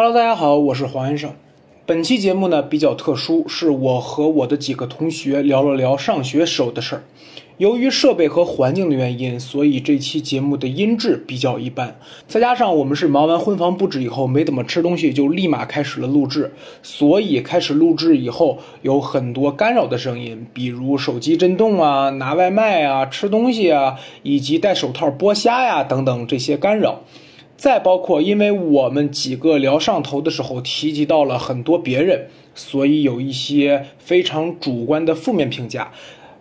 Hello，大家好，我是黄先生。本期节目呢比较特殊，是我和我的几个同学聊了聊上学时候的事儿。由于设备和环境的原因，所以这期节目的音质比较一般。再加上我们是忙完婚房布置以后没怎么吃东西，就立马开始了录制，所以开始录制以后有很多干扰的声音，比如手机震动啊、拿外卖啊、吃东西啊，以及戴手套剥虾呀等等这些干扰。再包括，因为我们几个聊上头的时候提及到了很多别人，所以有一些非常主观的负面评价。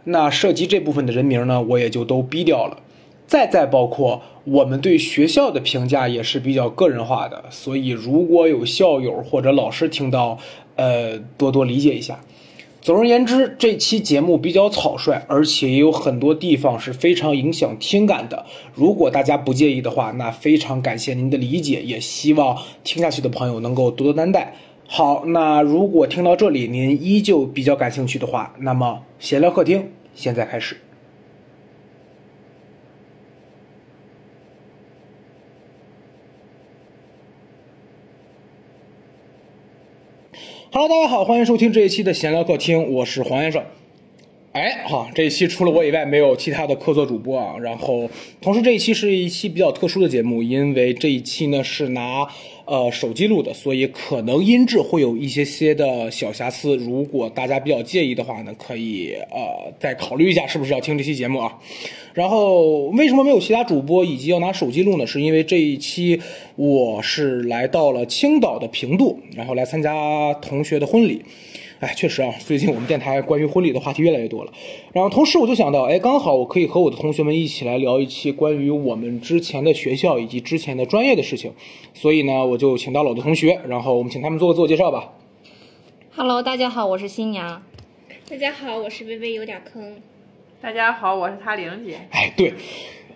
那涉及这部分的人名呢，我也就都逼掉了。再再包括我们对学校的评价也是比较个人化的，所以如果有校友或者老师听到，呃，多多理解一下。总而言之，这期节目比较草率，而且也有很多地方是非常影响听感的。如果大家不介意的话，那非常感谢您的理解，也希望听下去的朋友能够多多担待。好，那如果听到这里您依旧比较感兴趣的话，那么闲聊客厅现在开始。Hello，大家好，欢迎收听这一期的闲聊客厅，我是黄先生。哎，好，这一期除了我以外，没有其他的客座主播啊。然后，同时这一期是一期比较特殊的节目，因为这一期呢是拿呃手机录的，所以可能音质会有一些些的小瑕疵。如果大家比较介意的话呢，可以呃再考虑一下是不是要听这期节目啊。然后，为什么没有其他主播以及要拿手机录呢？是因为这一期我是来到了青岛的平度，然后来参加同学的婚礼。哎，确实啊，最近我们电台关于婚礼的话题越来越多了。然后同时我就想到，哎，刚好我可以和我的同学们一起来聊一期关于我们之前的学校以及之前的专业的事情。所以呢，我就请到了我的同学，然后我们请他们做个自我介绍吧。Hello，大家好，我是新娘。大家好，我是微微有点坑。大家好，我是他玲姐。哎，对，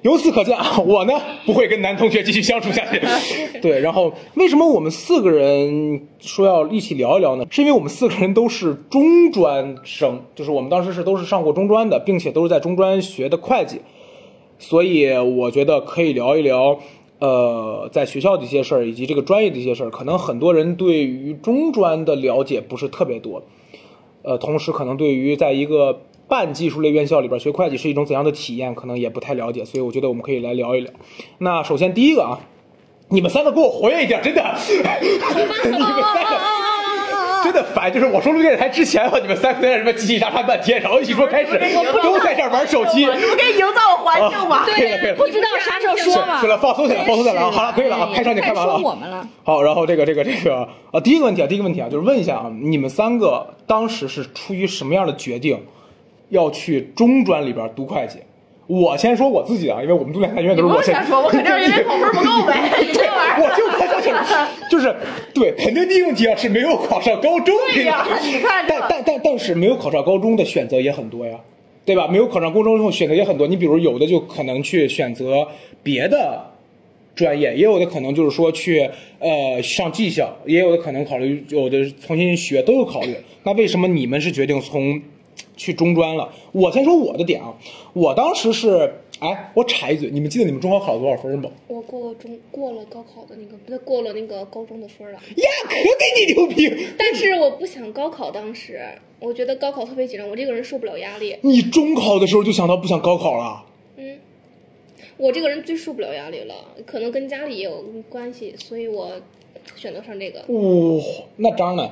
由此可见啊，我呢不会跟男同学继续相处下去。对，然后为什么我们四个人说要一起聊一聊呢？是因为我们四个人都是中专生，就是我们当时是都是上过中专的，并且都是在中专学的会计，所以我觉得可以聊一聊。呃，在学校的一些事儿，以及这个专业的一些事儿，可能很多人对于中专的了解不是特别多，呃，同时可能对于在一个半技术类院校里边学会计是一种怎样的体验，可能也不太了解，所以我觉得我们可以来聊一聊。那首先第一个啊，你们三个给我活跃一点，真的，你们三个。真的烦，就是我说录电台之前吧，你们三个在那什么叽叽喳喳半天，然后一起说开始，都在这儿玩手机。你不给营造环境吗？可以了，可以了，不知道啥时候说嘛是。了，放松起来，放松起来啊！好了，可以了啊，开场你开完了啊。说我们了。好，然后这个这个这个啊，第一个问题啊，第一个问题啊，就是问一下啊，你们三个当时是出于什么样的决定，要去中专里边读会计？我先说我自己啊，因为我们读两三院都是我先说，我肯定是 因为考分不够呗。你这玩意我，就看上去了，就是对，肯定第一个问题啊是没有考上高中，对呀这个你看这但但但但是没有考上高中的选择也很多呀，对吧？没有考上高中之后选择也很多，你比如有的就可能去选择别的专业，也有的可能就是说去呃上技校，也有的可能考虑有的重新学都有考虑。那为什么你们是决定从去中专了？我先说我的点啊，我当时是。哎，我插一嘴，你们记得你们中考考了多少分吗？我过中过了高考的那个，不对，过了那个高中的分了。呀，可给你牛逼！但是我不想高考，当时我觉得高考特别紧张，我这个人受不了压力。你中考的时候就想到不想高考了？嗯，我这个人最受不了压力了，可能跟家里也有关系，所以我选择上这个。哦，那张呢？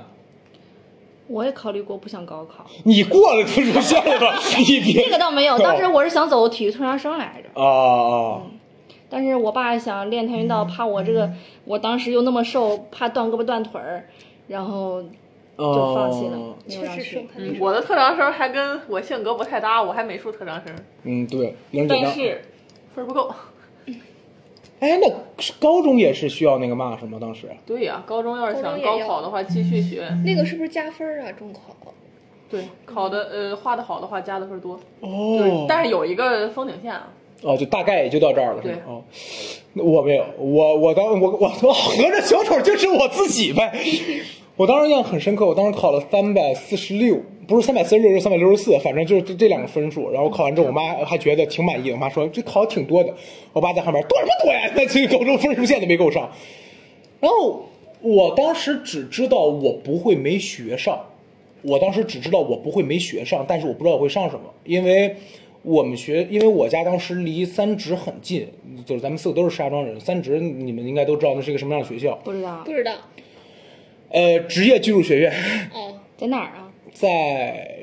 我也考虑过不想高考，你过了分数线了吧？你别这个倒没有。当时我是想走体育特长生来着，啊啊！但是我爸想练跆拳道，怕我这个，我当时又那么瘦，怕断胳膊断腿儿，然后就放弃了，确实是。嗯我的特长生还跟我性格不太搭，我还美术特长生，嗯，对？但是分不够。哎，那高中也是需要那个嘛是吗？当时对呀，高中要是想高考的话，继续学。那个是不是加分啊？中考？对，考的呃画的好的话，加的分多。哦，但是有一个封顶线啊。哦，就大概也就到这儿了，是对吗？哦，那我没有，我我当我我我合着小丑就是我自己呗。我当时印象很深刻，我当时考了三百四十六，不是三百四十六，是三百六十四，反正就是这这两个分数。然后考完之后，我妈还觉得挺满意，我妈说这考的挺多的。我爸在旁边多什么多呀？那这高中分数线都没够上。然后我当时只知道我不会没学上，我当时只知道我不会没学上，但是我不知道我会上什么，因为我们学，因为我家当时离三职很近，就是咱们四个都是石家庄人，三职你们应该都知道那是一个什么样的学校，不知道不知道呃，职业技术学院哦，在哪儿啊？在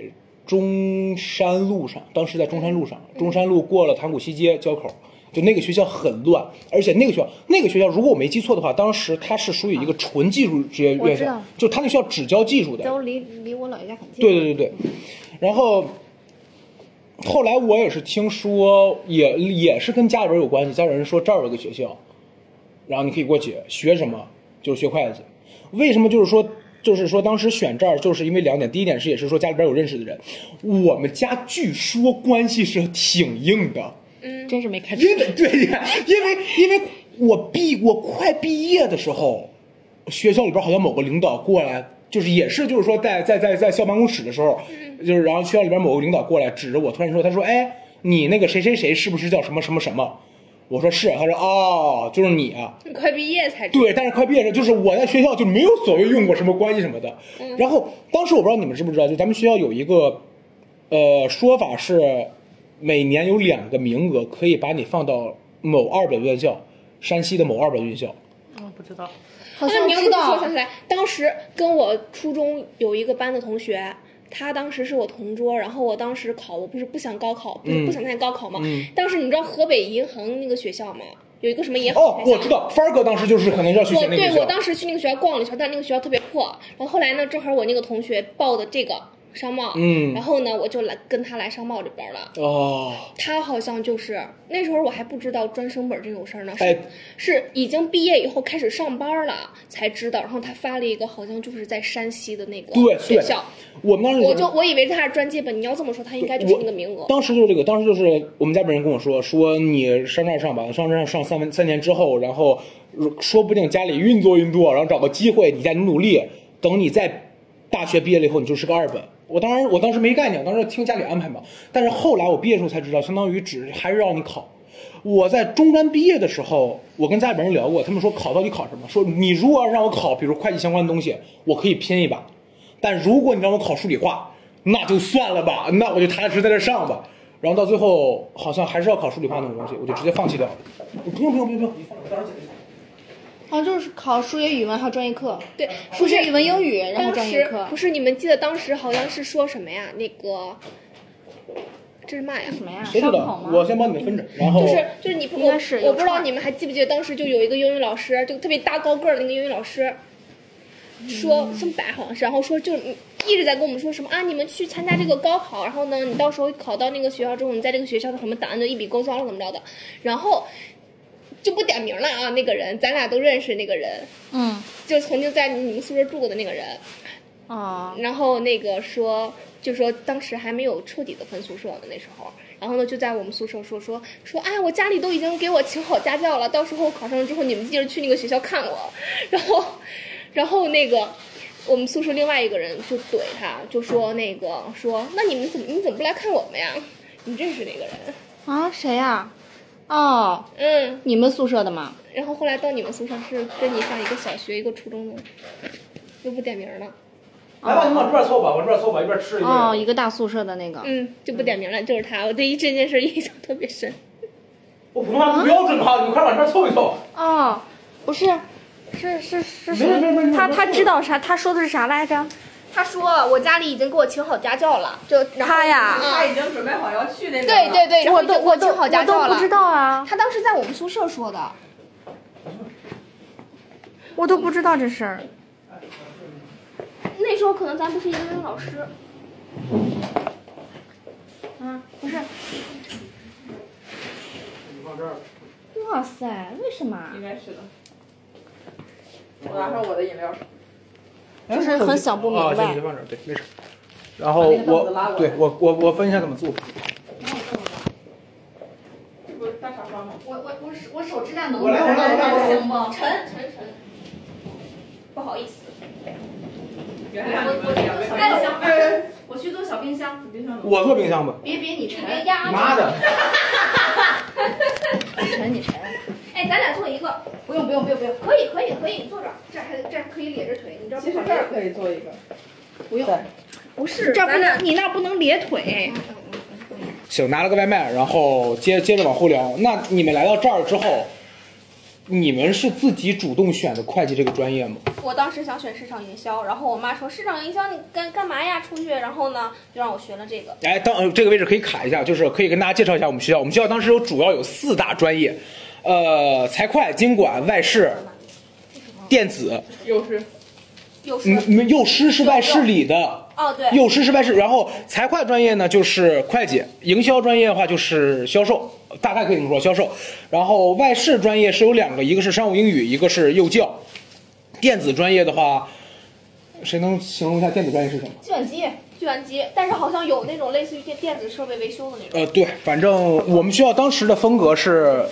中山路上，当时在中山路上，中山路过了塘沽西街交口。就那个学校很乱，而且那个学校，那个学校如果我没记错的话，当时它是属于一个纯技术职业院校就他那学校只教技术的。都离离我姥爷家很近。对对对对，然后后来我也是听说，也也是跟家里边有关系，家里人说这儿有个学校，然后你可以过去学什么，就是学会计。为什么就是说，就是说当时选这儿，就是因为两点，第一点是也是说家里边有认识的人，我们家据说关系是挺硬的。嗯。真是没开因为对呀，因为因为我毕我快毕业的时候，学校里边好像某个领导过来，就是也是就是说在在在在校办公室的时候，就是然后学校里边某个领导过来指着我，突然说他说哎你那个谁谁谁是不是叫什么什么什么？我说是，他说哦就是你啊，你快毕业才对，但是快毕业的时候，就是我在学校就没有所谓用过什么关系什么的。然后当时我不知道你们知不知道，就咱们学校有一个，呃，说法是，每年有两个名额可以把你放到某二本院校，山西的某二本院校。嗯，不知道。好像那你要这么说，知道想起来，当时跟我初中有一个班的同学，他当时是我同桌，然后我当时考，我不是不想高考，不是嗯不想参加高考嘛。嗯当时你知道河北银行那个学校吗？有一个什么银行哦，我知道，帆儿哥当时就是可能要去我选那个学校。对我当时去那个学校逛了一圈，但那个学校特别破。然后后来呢，正好我那个同学报的这个商贸，嗯然后呢，我就来跟他来商贸这边了。哦，他好像就是那时候我还不知道专升本这种事儿呢，是、哎是已经毕业以后开始上班了才知道。然后他发了一个好像就是在山西的那个对对学校，我们当时我就我以为他是专接本，你要这么说，他应该就是那个名额。当时就是这个，当时就是我们家本人跟我说，说你上这儿上吧，上这儿上三三年之后，然后说不定家里运作运作，然后找个机会，你再努努力，等你在大学毕业了以后，你就是个二本。我当然我当时没概念，当时听家里安排嘛。但是后来我毕业的时候才知道，相当于只还是让你考。我在中专毕业的时候，我跟家里边人聊过，他们说考到底考什么？说你如果要让我考，比如会计相关的东西，我可以拼一把。但如果你让我考数理化，那就算了吧，那我就踏踏实实在这上吧。然后到最后好像还是要考数理化那种东西，我就直接放弃掉了。不用不用不用不用，你放我到时解决。好像就是考数学、语文还有专业课，对，数学、语文、英语，然后当专业课时不。是你们记得当时好像是说什么呀？那个这是嘛呀？什么呀？谁知烧烤吗？？道我先帮你们分着，然后就是就是你不我应该是我不知道你们还记不记得当时就有一个英语老师，就特别大高个儿的那个英语老师，说姓白好像是，然后说就一直在跟我们说什么啊，你们去参加这个高考，然后呢，你到时候考到那个学校之后，你在这个学校的什么档案就一笔勾销了怎么着的，然后就不点名了啊，那个人咱俩都认识那个人，嗯就曾经在你们宿舍住过的那个人，啊，然后那个说，就说当时还没有彻底的分宿舍呢，那时候，然后呢就在我们宿舍说说说，哎，我家里都已经给我请好家教了，到时候考上了之后，你们记着去那个学校看我。然后，然后那个我们宿舍另外一个人就怼他，就说那个说，那你们怎么你怎么不来看我们呀？你认识那个人？啊，谁呀？哦，嗯，你们宿舍的吗？然后后来到你们宿舍是跟你上一个小学一个初中的，又不点名了，来吧，你们往这边凑吧，往这边凑吧，一边吃一边。哦，一个大宿舍的那个。嗯，就不点名了，就是他，我对于这件事印象特别深。我普通话不标准哈，你快往这边凑一凑。哦，不是，是是是没事没事没事他他知道啥？他说的是啥来着？他说我家里已经给我请好家教了，就然后他呀他已经准备好要去那个对对对，然后我都我都请好家教了。我都不知道啊，他当时在我们宿舍说的，我都不知道这事儿。那时候可能咱不是一个英语老师，嗯，不是。你放这儿。哇塞，为什么？应该是的。我拿上我的饮料。就是很想不明白啊，行，你先放这儿，对，没事。然后我对我我我分一下怎么做。这不是大傻瓜吗？我我我手我手指甲能我来我来我来行吗？沉沉沉，不好意思，原谅你们两位。哎行哎我去做小冰箱。冰箱我做冰箱吧。别别你沉，别压着。妈的！你沉你沉。哎，哎，咱俩坐一个，不用不用不用不用，可以可以可以，你坐这儿，这儿还这儿还可以咧着腿，你这儿不好咧。可以做一个。不用，不是，这儿不能，你那儿不能咧腿。行，拿了个外卖，然后接接着往后聊。那你们来到这儿之后，你们是自己主动选的会计这个专业吗？我当时想选市场营销，然后我妈说市场营销你干干嘛呀？出去，然后呢就让我学了这个。哎，当呃这个位置可以卡一下，就是可以跟大家介绍一下我们学校。我们学校当时有主要有四大专业，呃，财会、经管、外事、电子。又是又是嗯，嗯幼师是外事里的，哦对，幼师是外事。然后财会专业呢就是会计，营销专业的话就是销售，大概可以这么说销售。然后外事专业是有两个，一个是商务英语，一个是幼教。电子专业的话，谁能形容一下电子专业是什么？计算机计算机，但是好像有那种类似于电电子设备维修的那种。呃，对，反正我们学校当时的风格是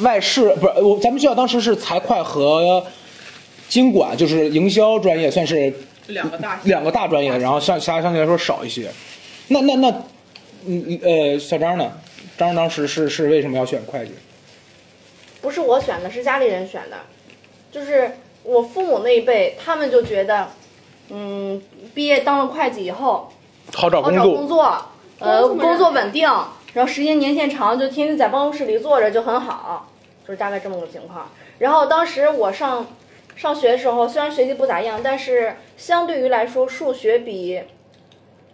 外事，不是我，咱们学校当时是财会和经管，就是营销专业，算是两个大两个大专业，然后像其他相对来说少一些。那那那，嗯呃，小张呢？张当时是是为什么要选会计？不是我选的，是家里人选的，就是我父母那一辈，他们就觉得，嗯，毕业当了会计以后好找工好找工作，作，呃，工作工作稳定，然后时间年限长，就天天在办公室里坐着就很好，就是大概这么个情况。然后当时我上上学的时候，虽然学习不咋样，但是相对于来说，数学比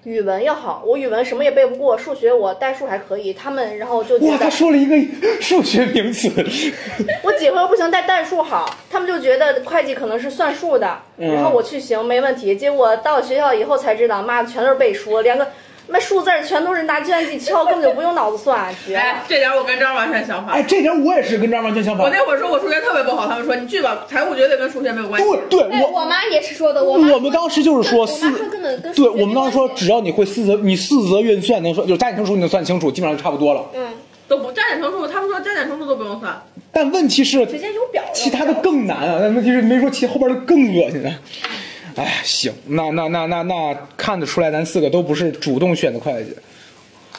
语文要好。我语文什么也背不过，数学我代数还可以。他们然后就觉哇，他说了一个 数学名词，我几何不行，但代数好，他们就觉得会计可能是算数的，嗯然后我去行没问题。结果到学校以后才知道，妈的全都是背书，连个那数字全都是拿计算机敲，根本就不用脑子算，绝。哎，这点我跟张完全相反。哎，这点我也是跟张完全相反。我那会儿说我数学特别不好，他们说你去吧，财务绝对跟数学没有关系。对对，哎，我我妈也是说的，我我们当时就是说我四妈说根本跟对我们当时说，只要你会四则，你四则运算能说，就是加减乘除你能算清楚，基本上就差不多了。嗯，都不加减乘除，他们说加减乘除都不用算。但问题是，直接有表。其他的更难啊！但问题是没说其后边的更恶心啊。哎，行，那那那那那看得出来，咱四个都不是主动选的会计。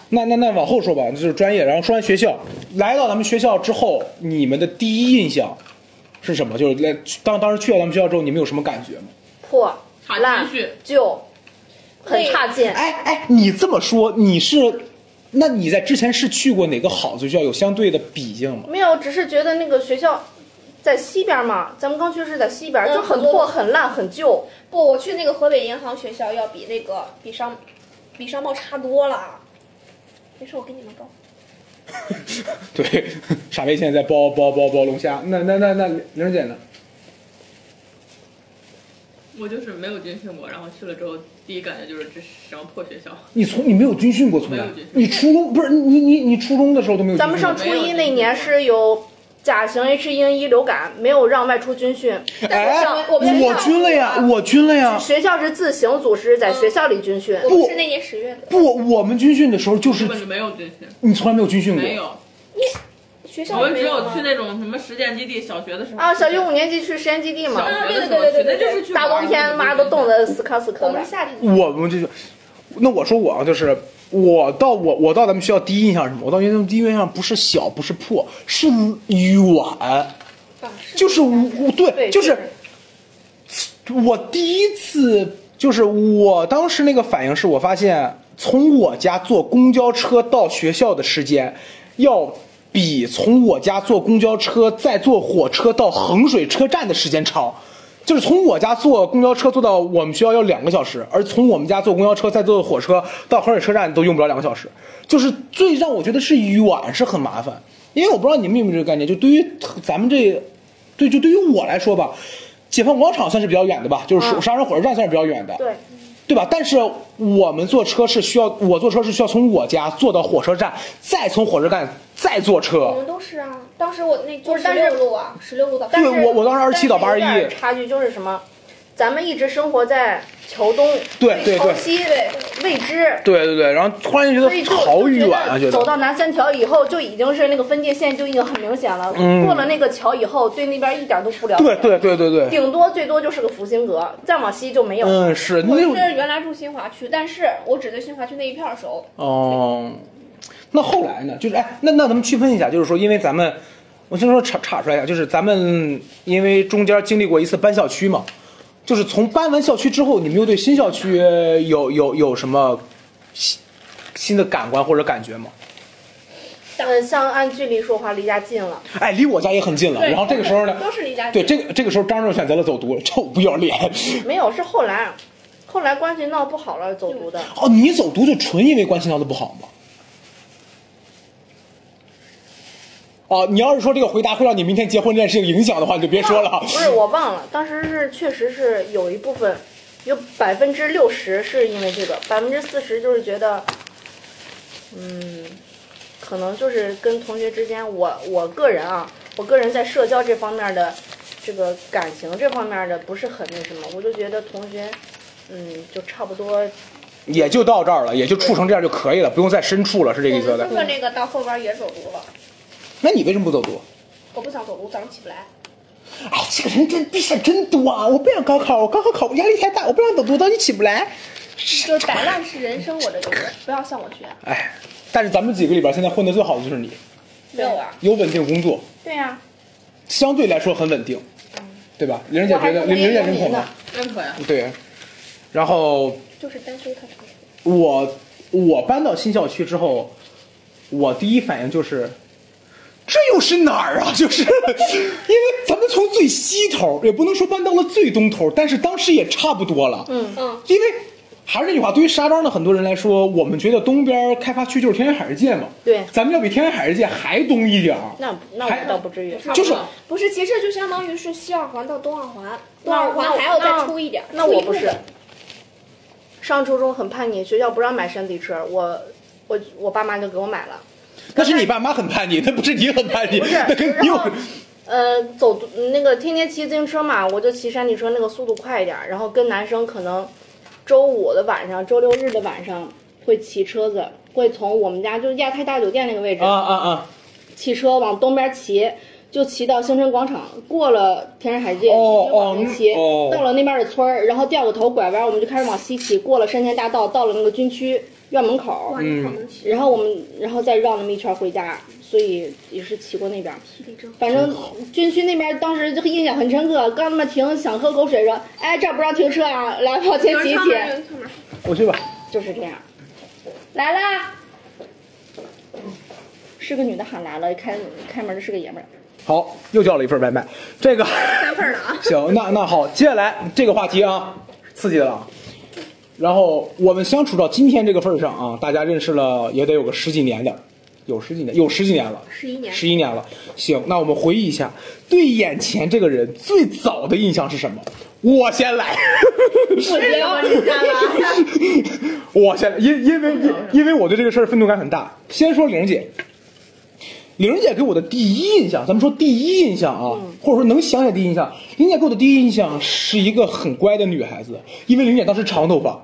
那那那往后说吧，就是专业。然后说完学校，来到咱们学校之后，你们的第一印象是什么？就是来当当时去了咱们学校之后，你们有什么感觉吗？破、差烂情绪、旧，很差劲。哎哎，你这么说，你是，那你在之前是去过哪个好的学校？有相对的比较吗？没有，只是觉得那个学校在西边嘛，咱们刚去是在西边，嗯就很破、很烂、很旧。不，我去那个河北银行学校要比那个比商比商贸差多了。没事，我给你们包。对，傻威现在在包包包包龙虾。那那那那玲姐呢？我就是没有军训过，然后去了之后，第一感觉就是这是什么破学校。你从你没有军训过，从来没有军训你初中不是你你你初中的时候都没有军训过？咱们上初一那年是有甲型 H 1 N 1流感，没有让外出军训。哎，我们我军了呀，我军了呀。学校是自行组织在学校里军训。我们是那年十月的。不，我们军训的时候就是根本就没有军训，你从来没有军训过。没有。你学校我们只没有去那种什么实践基地，小学的时候啊，小学五年级去实验基地嘛，小学的时候对对对对对就是去大冬天妈都冻得死磕死磕的我们是。夏天。我们就是，那我说我啊，就是我到我我到咱们学校第一印象是什么？我到咱们第一印象不是小，不是破，是远，就是我对，对，就是我第一次，就是我当时那个反应是我发现，从我家坐公交车到学校的时间，要比从我家坐公交车再坐火车到衡水车站的时间长。就是从我家坐公交车坐到我们学校要两个小时，而从我们家坐公交车再坐火车到衡水车站都用不了两个小时。就是最让我觉得是远是很麻烦，因为我不知道你们有没有这个概念，就对于咱们这，对，就对于我来说吧，解放广场算是比较远的吧，就是嗯沙山火车站算是比较远的，对，对吧？但是我们坐车是需要，我坐车是需要从我家坐到火车站，再从火车站再坐车我。们都是啊。当时我那坐十六路啊，十六路到。对我我当时二十七到八十一差距就是什么？咱们一直生活在桥东，对对对潮汐未知，对对对，然后突然就觉得好远啊，觉得。走到南三条以后，就已经是那个分界线就已经很明显了。嗯过了那个桥以后，对那边一点都不了解。对对对对对，顶多最多就是个福星阁，再往西就没有。嗯，是我是原来住新华区，但是我只对新华区那一片儿熟。哦，那后来呢？就是哎，那那咱们区分一下，就是说，因为咱们，我先说岔岔出来一下，就是咱们因为中间经历过一次搬校区嘛，就是从搬完校区之后，你们又对新校区有有有什么新新的感官或者感觉吗？呃，像按距离说话，离家近了。哎，离我家也很近了。然后这个时候呢，都是离家对。这个这个时候张正选择了走读，臭不要脸。没有，是后来，后来关系闹不好了走读的。哦，你走读就纯因为关系闹得不好吗？哦，你要是说这个回答会让你明天结婚这件事情影响的话，你就别说了。不是我忘了，当时是确实是有一部分，有百分之六十是因为这个，百分之四十就是觉得，嗯，可能就是跟同学之间，我我个人啊，我个人在社交这方面的这个感情这方面的不是很那什么，我就觉得同学，嗯，就差不多也就到这儿了，也就处成这样就可以了，不用再深处了，是这个意思的。我们那个到后边也走读了，那你为什么不走读？我不想走读，我早上起不来。哎，这个人真逼事儿真多啊！我不想高考，我高考考压力太大，我不想走读，到你起不来。就摆烂是人生，我这个人不要向我学。哎，但是咱们几个里边现在混的最好的就是你，没有啊，有稳定工作，对呀、相对来说很稳定，对吧？玲姐觉得，玲玲姐认可吗？认可呀。对。然后就是单休特长。我我搬到新校区之后，我第一反应就是，这又是哪儿啊？就是因为咱们从最西头，也不能说搬到了最东头，但是当时也差不多了。嗯嗯，因为还是那句话，对于沙庄的很多人来说，我们觉得东边开发区就是天山海世界嘛。对咱们要比天山海世界还东一点儿。那那我倒不至于。就是不是，其实就相当于是西二环到东二环，东二环还要再出一点。那我不是。上初中很叛逆，学校不让买山地车，我我我爸妈就给我买了。那是你爸妈很叛逆，那不是你很叛逆，那跟你有呃，走那个天天骑自行车嘛，我就骑山地车，那个速度快一点。然后跟男生可能周五的晚上、周六日的晚上会骑车子，会从我们家就是亚太大酒店那个位置，啊啊啊！骑车往东边骑，就骑到星辰广场，过了天山海界，哦一直往南骑，到了那边的村儿，然后掉个头拐弯，我们就开始往西骑，过了山前大道，到了那个军区院门口哇，，你好能骑。然后我们然后再绕那么一圈回家，所以也是骑过那边。反正军区那边当时这个印象很深刻，刚他妈停想喝口水说，哎这儿不让停车啊，来往前骑一骑，我去吧。就是这样。来啦，是个女的喊来了，开开门的是个爷们儿。好，又叫了一份外卖。这个三份儿呢啊。行，那那好，接下来这个话题啊，刺激的了啊。然后我们相处到今天这个份儿上啊，大家认识了也得有个十几年的，有十几年，有十几年了，十一年。十一年了。行，那我们回忆一下，对眼前这个人最早的印象是什么？我先来，我聊你看吧。我先来，因因为因因为我对这个事儿愤怒感很大。先说玲姐，玲姐给我的第一印象，咱们说第一印象啊，或者说能想起来第一印象，玲姐给我的第一印象是一个很乖的女孩子，因为玲姐当时长头发，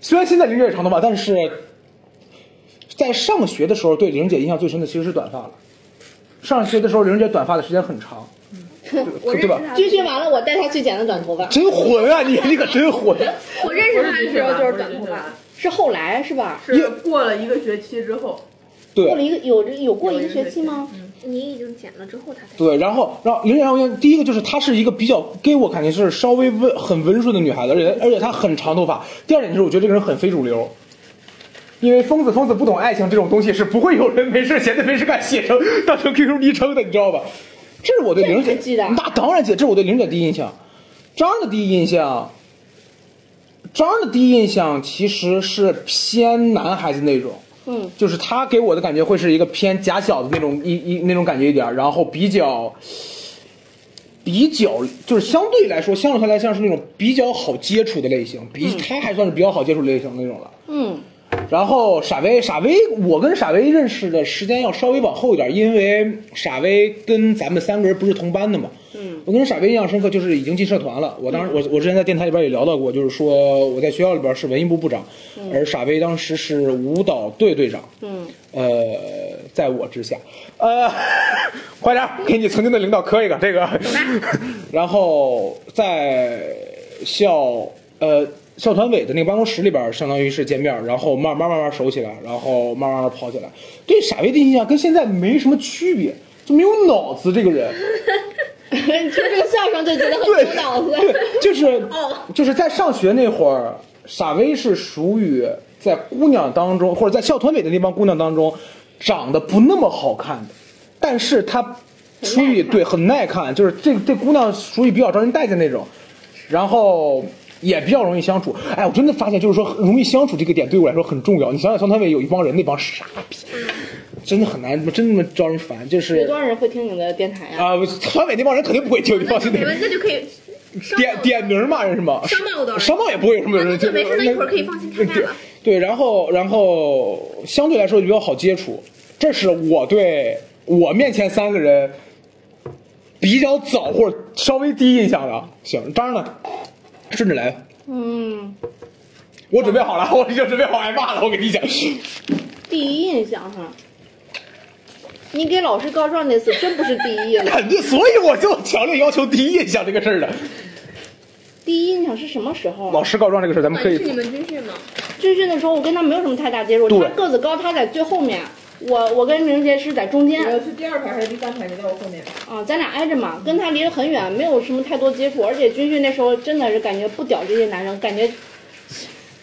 虽然现在玲姐也长头发，但是在上学的时候对玲姐印象最深的其实是短发了。上学的时候，玲姐短发的时间很长，对吧？我认识他，军训完了，我带她去剪的短头发，真混啊你，你可真混！我认识他的时候就是短头发。是后来是吧？是过了一个学期之后，对过了一个有有过一个学期吗？你已经剪了之后，他才。对，然后，然后玲姐让我第一个就是她是一个比较给我感觉是稍微温很温顺的女孩子，而且而且她很长头发。第二点就是我觉得这个人很非主流，因为疯子疯子不懂爱情这种东西是不会有人没事闲的没事干写成当成 QQ 昵称的，你知道吧？这是我对玲姐那当然记得，这是我对玲姐第一印象。张的第一印象，张的第一印象其实是偏男孩子那种。嗯，就是他给我的感觉会是一个偏假小子那种一一那种感觉一点儿，然后比较比较就是相对来说，相对来像是那种比较好接触的类型，比他还算是比较好接触类型那种了。嗯，然后傻威，傻威，我跟傻威认识的时间要稍微往后一点，因为傻威跟咱们三个人不是同班的嘛。嗯，我跟傻威印象深刻，就是已经进社团了。我当时我我之前在电台里边也聊到过，就是说我在学校里边是文艺部部长，而傻威当时是舞蹈队队长。嗯，呃，在我之下，呃，快点给你曾经的领导磕一个这个。然后在校呃校团委的那个办公室里边，相当于是见面，然后慢慢慢慢熟起来，然后慢慢慢跑起来。对傻威的印象跟现在没什么区别，就没有脑子这个人。你听这个相声就觉得很有脑子。对，就是哦就是在上学那会儿，傻威是属于在姑娘当中，或者在校团委的那帮姑娘当中，长得不那么好看的，但是她属于对很耐看，就是这这姑娘属于比较招人待见那种，然后。也比较容易相处，哎，我真的发现，就是说容易相处这个点对我来说很重要。你想想，校团委有一帮人，那帮傻逼，真的很难，真的招人烦。就是有多少人会听你的电台呀、啊，团委那帮人肯定不会听，你放心。你们那就可以 点点名骂人是吗？商贸的商贸也不会有什么人，那就没事那一会儿可以放心看看了对对，然后然后相对来说就比较好接触，这是我对我面前三个人比较早或者稍微第一印象的。行，张呢？顺着来，嗯，我准备好了，我已经准备好挨骂了。我跟你讲，第一印象哈，你给老师告状那次真不是第一印象。肯定，所以我就强烈要求第一印象这个事儿了。第一印象是什么时候啊？老师告状这个事儿，咱们可以是你们军训吗？军训的时候，我跟他没有什么太大接触。对他个子高，他在最后面，我我跟明杰是在中间。我是第二排还是第三排？你在我后面。啊，咱俩挨着嘛，跟他离得很远，没有什么太多接触，而且军训那时候真的是感觉不屌这些男生，感觉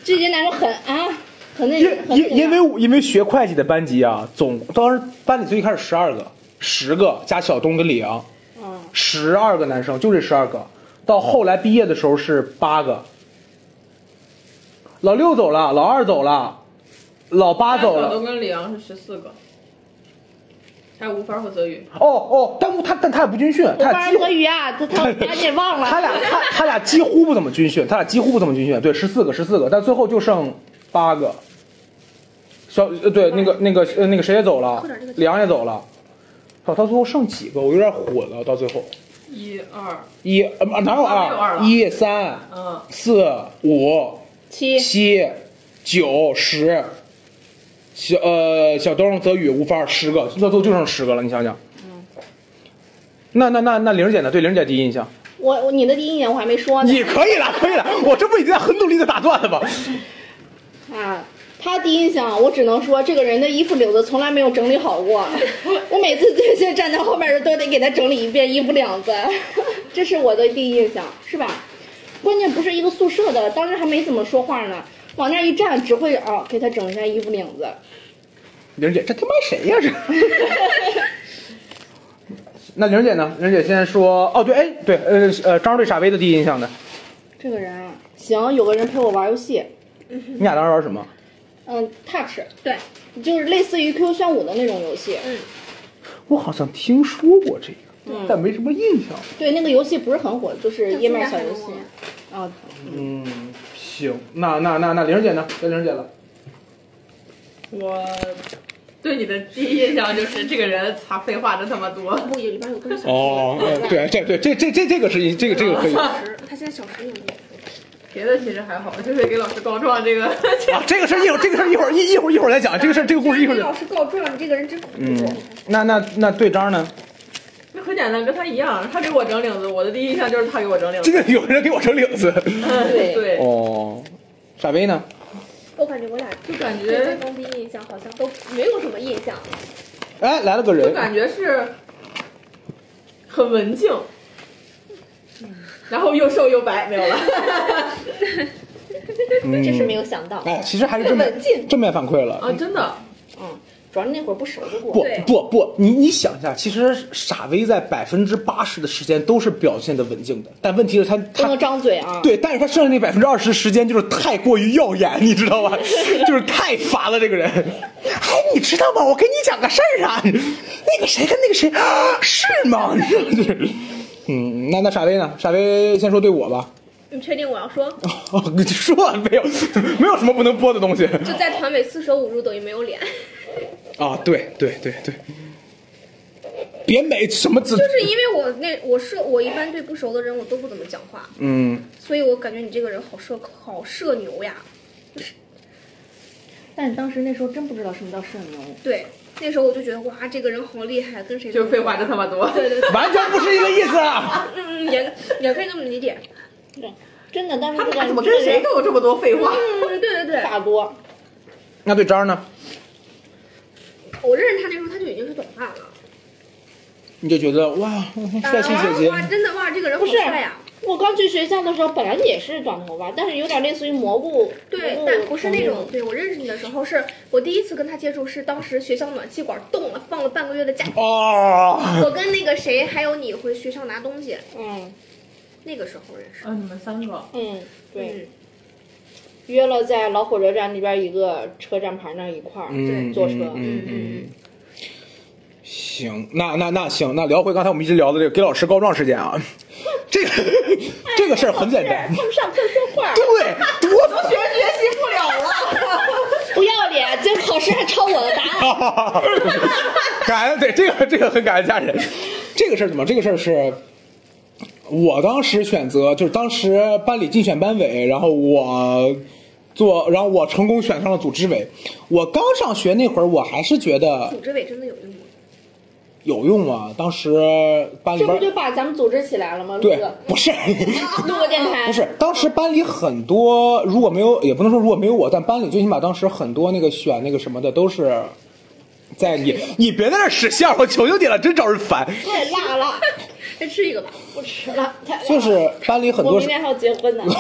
这些男生很啊，很那因因因为因为学会计的班级啊，总当时班里最一开始十二个，十个加小东跟李阳，嗯，十二个男生，就这十二个。到后来毕业的时候是八个，老六走了，老二走了，老八走了。小东跟李阳是十四个，还有吴凡和泽宇。哦哦，但他但他也不军训，我班儿他俩几乎和鱼啊，他他把你忘了，他俩他他俩几乎不怎么军训，他俩几乎不怎么军训。对，十四个十四个，但最后就剩八个。小呃对那个那个呃那个谁也走了李阳也走了。哦，到最后剩几个？我有点混了。到最后一二，一呃哪有二一三嗯，四五七七九十，小呃小东、泽宇、吴凡十个，那都就剩十个了。你想想，嗯那那那那玲姐呢？对玲姐第一印象，我我你的第一印象我还没说呢你可以了，可以了，我这不已经在很努力的打断了吗？啊。他第一印象，我只能说这个人的衣服领子从来没有整理好过。我每次这些站在后面的都得给他整理一遍衣服领子，这是我的第一印象，是吧？关键不是一个宿舍的，当时还没怎么说话呢，往那儿一站，只会啊给他整一下衣服领子。玲姐，这他妈谁呀、这？那玲姐呢？玲儿姐先说，哦对，哎对，呃呃，张对傻威的第一印象呢？这个人啊，行，有个人陪我玩游戏，你俩当时玩什么？嗯，Touch，对，就是类似于 QQ 炫舞的那种游戏。嗯，我好像听说过这个，但没什么印象。对，那个游戏不是很火，就是页面小游戏。啊，嗯，行，那那那那玲儿姐呢？该玲儿姐了。我对你的第一印象就是这个人他废话真他妈多。不，里边有根小哦，对这对，这这这这个是这个这个可以他现在小时有？别的其实还好，就是给老师告状这个。啊这个事儿一会儿这个事儿一会儿一一会儿一会儿再讲，这个事儿这个故事一会儿讲。给老师告状，你这个人真恐怖。嗯，那那那对张呢？跟他一样，他给我整领子，我的第一印象就是他给我整领子。这个有人给我整领子。对对，哦，傻威呢？我感觉我俩就感觉方第一印象好像都没有什么印象。哎，来了个就人，感觉是很文静，然后又瘦又白，没有了。嗯这是没有想到。哎，其实还是正面文静正面反馈了。啊，真的，嗯，主要那会儿不熟得过。不不不，你你想一下，其实傻威在百分之八十的时间都是表现的文静的，但问题是他他能张嘴啊。对，但是他剩下那百分之二十时间就是太过于耀眼，你知道吧？就是太烦了这个人。哎，你知道吗？我跟你讲个事儿啊，那个谁跟那个谁啊是吗？你知道吗就是，嗯，那那傻威呢？傻威先说对我吧。你确定我要说？哦，你说没有，没有什么不能播的东西就在团委四舍五入等于没有脸，啊！对对对对，别美什么字，就是因为我那我社我一般对不熟的人我都不怎么讲话，嗯，所以我感觉你这个人好社好社牛呀。但是当时那时候真不知道什么叫社牛。对，那时候我就觉得哇，这个人好厉害，跟谁都就是废话真他妈多。对对对，完全不是一个意思啊！嗯嗯也也可以这么理解。对，真的，当时他这个们俩怎么跟谁都有这么多废话？嗯，对对对，大多。那对张呢？我认识他那时候他就已经是短发了，你就觉得哇，帅气姐姐啊哇，真的哇，这个人好不帅呀！我刚去学校的时候，本来也是短头发，但是有点类似于蘑菇。对但不是那种。对我认识你的时候，是我第一次跟他接触，是当时学校暖气管冻了，放了半个月的假。哦，我跟那个谁还有你回学校拿东西，嗯那个时候认识。啊，你们三个，嗯，对，嗯，约了在老火车站那边一个车站牌那一块儿嗯，坐车。嗯嗯嗯嗯。行，那那那行，那聊回刚才我们一直聊的这个给老师告状事件啊，这个 这个事儿很简单，他们上课说话，对，多 学学习不了了。不要脸，这考试还抄我的答案。感恩对这个这个很感恩家人。这个事儿怎么？这个事儿是我当时选择，就是当时班里竞选班委，然后我做，然后我成功选上了组织委。我刚上学那会儿，我还是觉得组织委真的有用吗？有用啊。当时班里边这不就把咱们组织起来了吗？对，不是。录个电台。不是，当时班里很多，如果没有，也不能说如果没有我，但班里最起码当时很多那个选那个什么的都是，在你你别在那儿使相，我求求你了，真招人烦。太辣了，再吃一个吧。不吃了。就是班里很多是我明天还要结婚呢。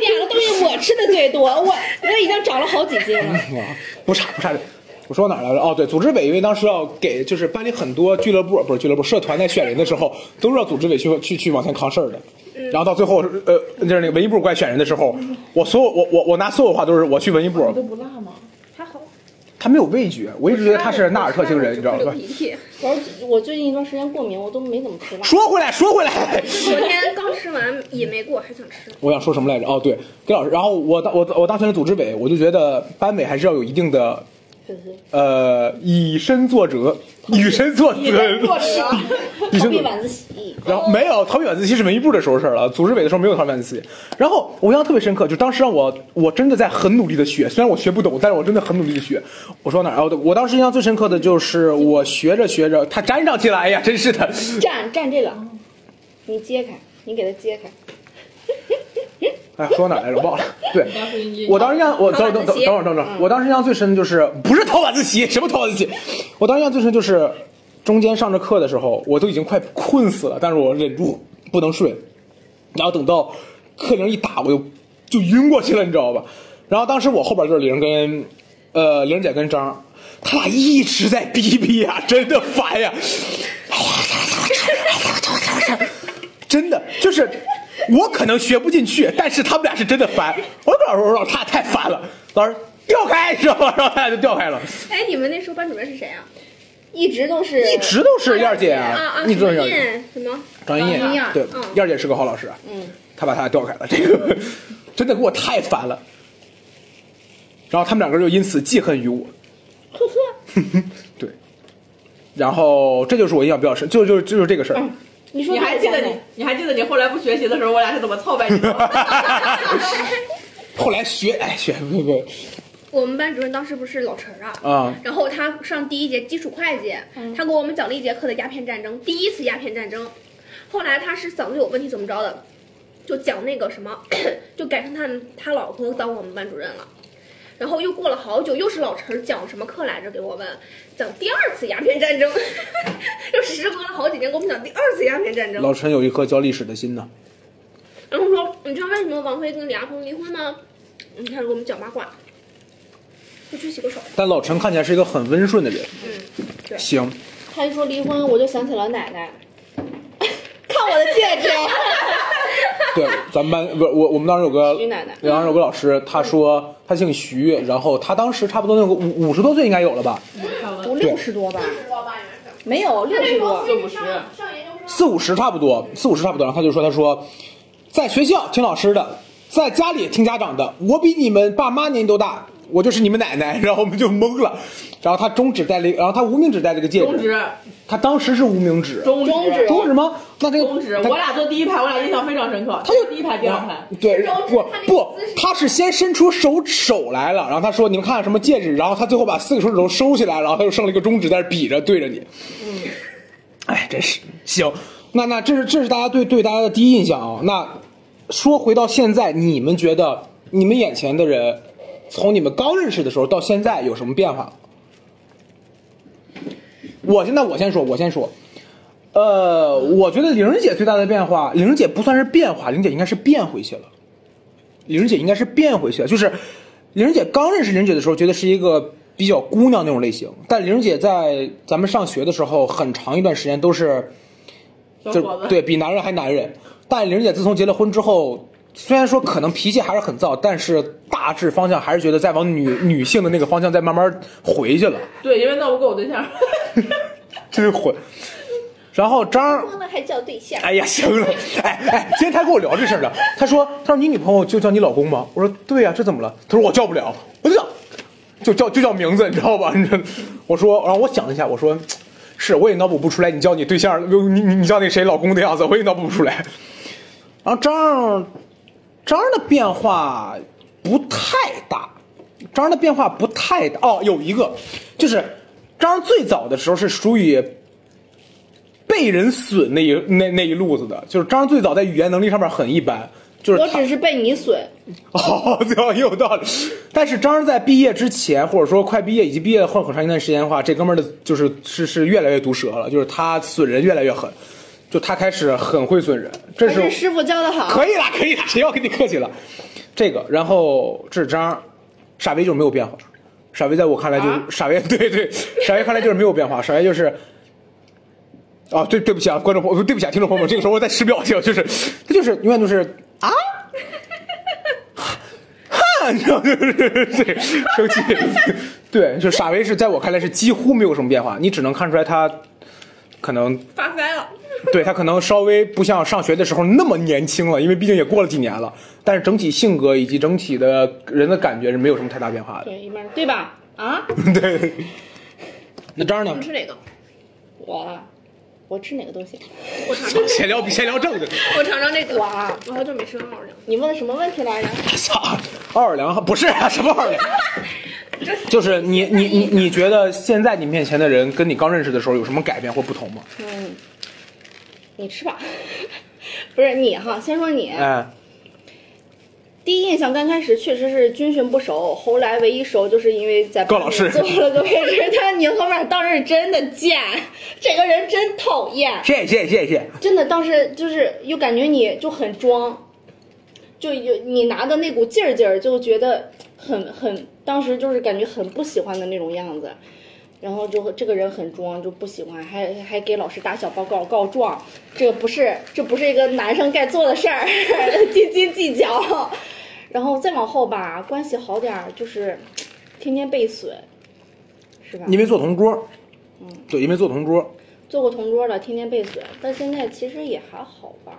两个东西我吃的最多，我我已经长了好几斤了。不差不差。我说哪儿来着？哦，对，组织委，因为当时要给，就是班里很多俱乐部，不是俱乐部，社团在选人的时候，都是要组织委去去去往前扛事儿的。然后到最后，呃，就是那个文艺部过来选人的时候，我所有我我我拿所有话都是我去文艺部，都不辣吗？他没有味觉，我一直觉得他是纳尔特星人，你知道流吧？我我最近一段时间过敏，我都没怎么吃辣。说回来，说回来，昨天刚吃完也没过，还想吃。我想说什么来着？哦，对，给老师。然后我当我我当选了组织委，我就觉得班委还是要有一定的呃以身作则，以身作则，以逃避身作则。晚自习。然后没有逃避晚自习是文艺部的时候事儿了，组织委的时候没有逃避晚自习。然后我印象特别深刻，就当时让我我真的在很努力的学，虽然我学不懂，但是我真的很努力的学。我说哪儿？啊，我当时印象最深刻的就是我学着学着，它粘上去了，哎呀，真是的。蘸蘸这个，你揭开，你给它揭开。哎，说哪儿来着？忘了。对。我当时印象，我等等等等会儿等会儿，我当时印象最深的就是不是逃晚自习，什么逃晚自习？我当时印象最深就是中间上着课的时候，我都已经快困死了，但是我忍住不能睡，然后等到课铃一打，我就就晕过去了，你知道吧？然后当时我后边就是玲跟呃玲姐跟张，他俩一直在逼逼呀，真的烦呀。真的就是我可能学不进去，但是他们俩是真的烦。我跟老师说，他俩太烦了，老师调开，知道吗？然后他俩就调开了，哎，你们那时候班主任是谁啊？一直都是一直都是燕儿姐啊啊，一直都是燕儿姐。什么？张燕对嗯，燕儿姐是个好老师，嗯，他把他俩调开了，这个真的给我太烦了。然后他们两个人就因此记恨于我，呵呵。对。然后这就是我印象比较深，就就就是这个事儿。你说你还记得你你还记得你后来不学习的时候，我俩是怎么操办你的吗？后来学，哎，学不不我们班主任当时不是老陈啊，啊，然后他上第一节基础会计，嗯他给我们讲了一节课的鸦片战争，第一次鸦片战争。后来他是嗓子有问题怎么着的，就讲那个什么，就改成他他老婆当我们班主任了。然后又过了好久，又是老陈讲什么课来着？给我们讲第二次鸦片战争，又时隔了好几年，给我们讲第二次鸦片战争。老陈有一颗教历史的心呢。然后说，你知道为什么王菲跟李亚鹏离婚吗？你开始给我们讲八卦，我去洗个手。但老陈看起来是一个很温顺的人。嗯，对行，他一说离婚，我就想起了奶奶。看我的戒指，对，咱们班不是我，我们当时有个徐奶奶。当时有个老师，他说他姓徐，然后他当时差不多那个五五十多岁应该有了吧，五六十多吧，没有六十多。四五十，四五十差不多，四五十差不多。然后他就说，他说，在学校听老师的，在家里听家长的，我比你们爸妈年纪都大，我就是你们奶奶。然后我们就懵了。然后他中指戴了一个，然后他无名指戴了个戒指，中指，他当时是无名指，中中指中指吗？那这个中指，我俩坐第一排，我俩印象非常深刻。他就第一排，第二排。对，不不，他是先伸出手手来了，然后他说：“你们看看什么戒指？”然后他最后把四个手指头收起来，然后他就剩了一个中指在那比着对着你。嗯，哎，真是行。那那这是这是大家对对大家的第一印象啊。那说回到现在，你们觉得你们眼前的人，从你们刚认识的时候到现在有什么变化？我现在我先说，我先说，呃，我觉得玲姐最大的变化，玲姐不算是变化，玲姐应该是变回去了。玲姐应该是变回去了，就是玲姐刚认识玲姐的时候，觉得是一个比较姑娘那种类型，但玲姐在咱们上学的时候，很长一段时间都是就对比男人还男人。但玲姐自从结了婚之后，虽然说可能脾气还是很燥，但是大致方向还是觉得在往女女性的那个方向在慢慢回去了，对，因为闹不过我对象。真是混。然后张儿，那还叫对象？哎呀，行了，哎哎，今天他跟我聊这事儿了，他说他说你女朋友就叫你老公吗？我说对呀、这怎么了？他说我叫不了，我就叫就叫就叫名字，你知道吧？你知我说，然后我想了一下，我说是我也脑补不出来，你叫你对象，你你你叫那谁老公的样子，我也脑补不出来。然后张儿张儿的变化不太大，张儿的变化不太大。哦，有一个就是张儿最早的时候是属于被人损那一那那一路子的，就是张儿最早在语言能力上面很一般，就是我只是被你损，哦，对 有道理。但是张儿在毕业之前，或者说快毕业以及毕业后很长一段时间的话，这哥们儿的就是是是越来越毒舌了，就是他损人越来越狠，就他开始很会损人，这是师傅教的好。可以了，可以了，谁要跟你客气了？这个，然后这是张，傻威就是没有变化，傻威在我看来就是、啊傻威，对对，傻威看来就是没有变化，傻威就是。啊，对，对不起啊，观众朋友，对不起啊，听众朋友们，这个时候我在使表情，就是，他就是永远都是啊，哈，你知道，就是对，生气，对，就傻威是在我看来是几乎没有什么变化，你只能看出来他可能发呆了。对他可能稍微不像上学的时候那么年轻了，因为毕竟也过了几年了。但是整体性格以及整体的人的感觉是没有什么太大变化的。对，一般对吧？啊，对。那张儿呢你？吃哪个？我啊我吃哪个都行？我尝尝，闲聊比闲聊正的。我尝尝这个。我啊我好久没吃奥尔良。你问的什么问题来着？操，奥尔良不是啊，什么奥尔良？就是你你你你觉得现在你面前的人跟你刚认识的时候有什么改变或不同吗？嗯，你吃吧。不是你哈，先说你。哎，第一印象刚开始确实是军训不熟，后来唯一熟就是因为在高老师坐了个位置。但你后面当时真的贱，这个人真讨厌。谢谢谢谢。真的当时就是又感觉你就很装，就有你拿的那股劲儿劲儿，就觉得很很，当时就是感觉很不喜欢的那种样子。然后就这个人很装，就不喜欢，还还给老师打小报告告状，这个不是这不是一个男生该做的事儿，斤斤计较。然后再往后吧，关系好点儿，就是天天被损，是吧？因为做同桌，嗯，对，因为做同桌，做过同桌的，天天被损，但现在其实也还好吧。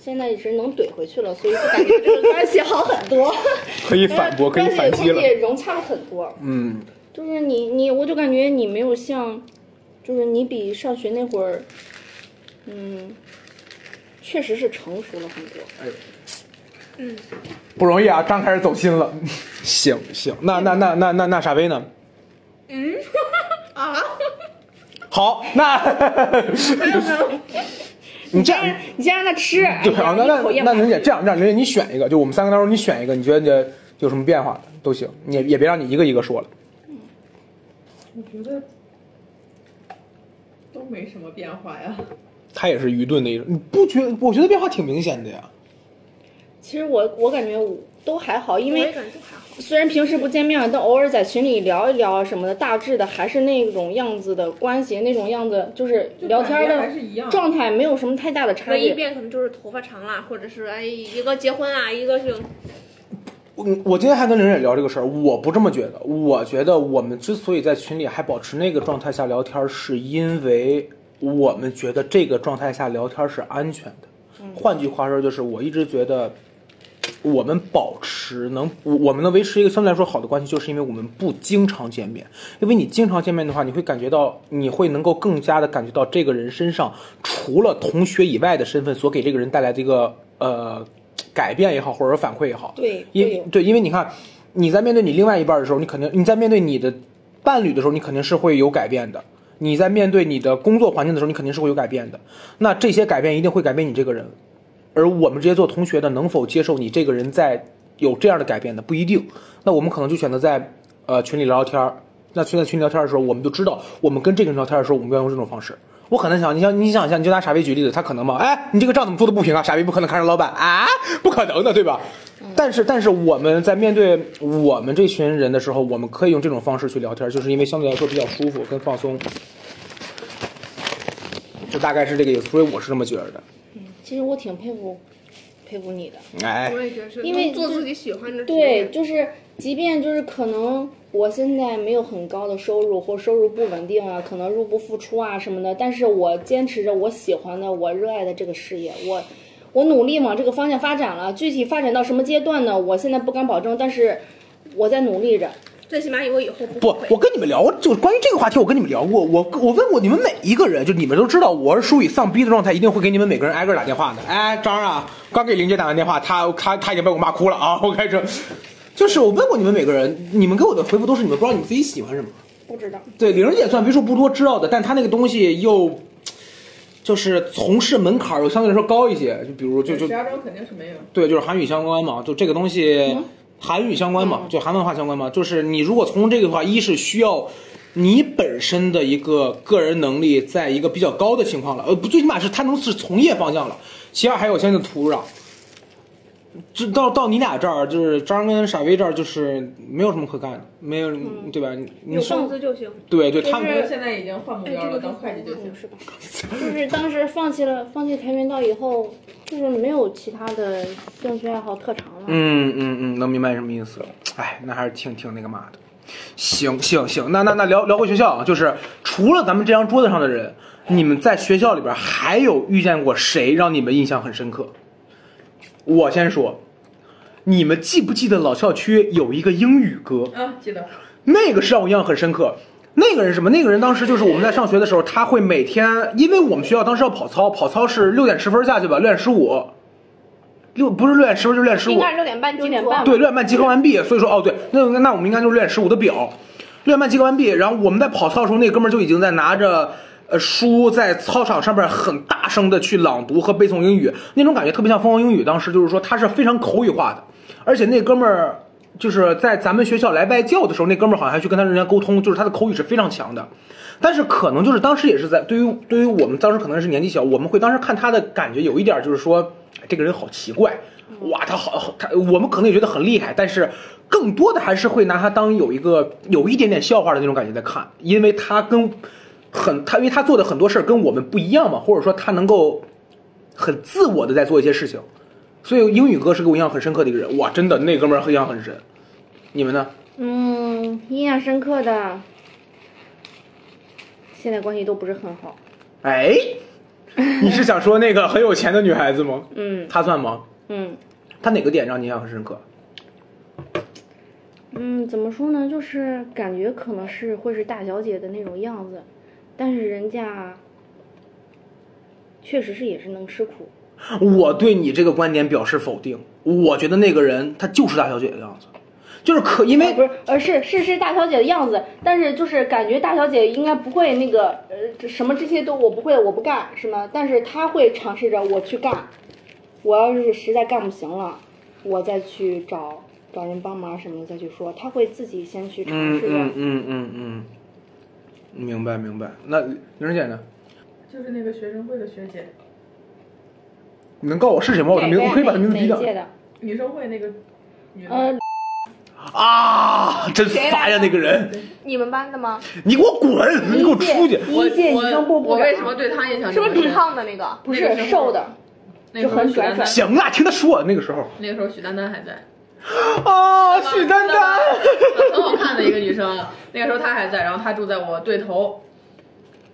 现在是能怼回去了，所以就感觉这个关系好很多，可以反驳，可以反击了关。系融洽了很多。嗯，就是你你，我就感觉你没有像，就是你比上学那会儿，嗯，确实是成熟了很多。哎，嗯不容易啊，刚开始走心了。行行，那那那那那那傻威呢？嗯 啊，好，那你这样先你先让他吃，对啊，那那那玲姐这样这样，玲姐你选一个，就我们三个当中你选一个，你觉得你有什么变化的都行，你也也别让你一个一个说了。我觉得都没什么变化呀。他也是愚钝的一种，你不觉？我觉得变化挺明显的呀。其实我我感觉我都还好，因为。虽然平时不见面，但偶尔在群里聊一聊什么的，大致的还是那种样子的关系，那种样子就是聊天的状态没有什么太大的差异唯一别。变可能就是头发长了，或者是哎一个结婚啊，一个是我我今天还跟玲姐聊这个事儿，我不这么觉得。我觉得我们之所以在群里还保持那个状态下聊天，是因为我们觉得这个状态下聊天是安全的。换句话说，就是我一直觉得，我们保持能，我们能维持一个相对来说好的关系，就是因为我们不经常见面。因为你经常见面的话，你会感觉到，你会能够更加的感觉到这个人身上除了同学以外的身份所给这个人带来的一个呃改变也好，或者说反馈也好。对因对，因为你看你在面对你另外一半的时候，你肯定你在面对你的伴侣的时候，你肯定是会有改变的。你在面对你的工作环境的时候，你肯定是会有改变的。那这些改变一定会改变你这个人，而我们这些做同学的能否接受你这个人在有这样的改变的不一定。那我们可能就选择在呃群里聊聊天儿，那现在群里聊天的时候，我们就知道，我们跟这个人聊天的时候，我们要用这种方式。我很难想，你想，你想一下，你就拿傻逼举例子，他可能吗？哎，你这个账怎么做的不平啊？傻逼不可能看上老板啊，不可能的，对吧？但是，但是我们在面对我们这群人的时候，我们可以用这种方式去聊天，就是因为相对来说比较舒服跟放松。就大概是这个意思，所以我是这么觉得的。其实我挺佩服佩服你的，哎我，也觉得是，因为能做自己喜欢的职对，就是即便就是可能我现在没有很高的收入或收入不稳定啊，可能入不敷出啊什么的，但是我坚持着我喜欢的、我热爱的这个事业，我我努力往这个方向发展了。具体发展到什么阶段呢？我现在不敢保证，但是我在努力着。最起码我以后不不我跟你们聊过，就关于这个话题，我跟你们聊过。我我问过你们每一个人，就你们都知道，我是属于丧逼的状态，一定会给你们每个人挨个打电话的。哎，张啊，刚给玲姐打完电话，她她她已经被我骂哭了啊！我开始，就是我问过你们每个人，你们给我的回复都是你们不知道你们自己喜欢什么。不知道，对，玲姐算为数不多知道的，但她那个东西又就是从事门槛儿又相对来说高一些，就比如就就石家庄肯定是没有。对，就是韩语相关嘛，就这个东西，嗯韩语相关嘛，就韩文化相关嘛。就是你如果从这个的话，一是需要你本身的一个个人能力在一个比较高的情况了，呃，不，最起码是他能是从业方向了。其二还有相应的土壤。这到到你俩这儿，就是张跟傻威这儿，就是没有什么可干的，没有，对吧？你你有工资就行。对对，他们现在已经换目标了，当会计就行。是吧？就是当时放弃了放弃跆拳道以后，就是没有其他的兴趣爱好特长了。嗯嗯嗯，能明白什么意思。哎，那还是挺挺那个嘛的。行行行，那那那聊聊回学校啊，就是除了咱们这张桌子上的人，你们在学校里边还有遇见过谁让你们印象很深刻？我先说，你们记不记得老校区有一个英语歌？啊，记得。那个是让我印象很深刻。那个人什么？那个人当时就是我们在上学的时候，他会每天，因为我们学校当时要跑操，跑操是六点十分下去吧，六点十五，六不是六点十分就是六点十五应该，是六点半，六点半对，六点半集合完毕，所以说哦对，那那我们应该就是六点十五的表，六点半集合完毕，然后我们在跑操的时候，那哥们儿就已经在拿着呃书在操场上边很大声的去朗读和背诵英语，那种感觉特别像疯狂英语，当时就是说他是非常口语化的，而且那哥们儿。就是在咱们学校来外教的时候，那哥们儿好像还去跟他人家沟通，就是他的口语是非常强的。但是可能就是当时也是在对于对于我们当时可能是年纪小，我们会当时看他的感觉有一点就是说，这个人好奇怪，哇，他好他我们可能也觉得很厉害，但是更多的还是会拿他当有一个有一点点笑话的那种感觉在看，因为他跟很他因为他做的很多事儿跟我们不一样嘛，或者说他能够很自我的在做一些事情，所以英语哥是给我印象很深刻的一个人，哇，真的那哥们儿印象很深。你们呢？嗯，印象深刻的，现在关系都不是很好。哎，你是想说那个很有钱的女孩子吗？嗯她算吗？嗯她哪个点让你印象很深刻？嗯，怎么说呢？就是感觉可能是会是大小姐的那种样子，但是人家确实是也是能吃苦。我对你这个观点表示否定。我觉得那个人她就是大小姐的样子，就是可因为不是，呃，是是是大小姐的样子，但是就是感觉大小姐应该不会那个，呃，什么这些都我不会，我不干，是吗？但是她会尝试着我去干，我要是实在干不行了，我再去找找人帮忙什么的再去说，她会自己先去尝试着。嗯嗯嗯嗯嗯，明白明白。那玲姐呢？就是那个学生会的学姐，你能告诉我是谁吗？我的名，我可以把她名字哪逼掉。哪一届的？女生会那个女的。呃，啊，真烦呀！那个人，你们班的吗？你给我滚！你给我出去！我一届女生部部我为什么对她印象是不是挺这么深？胖的那个？不是瘦的，那个很拽许丹丹，行了，听他说那个时候那个时候许丹丹还在。啊，许丹丹，很好看的一个女生，那个时候她还在，然后她住在我对头。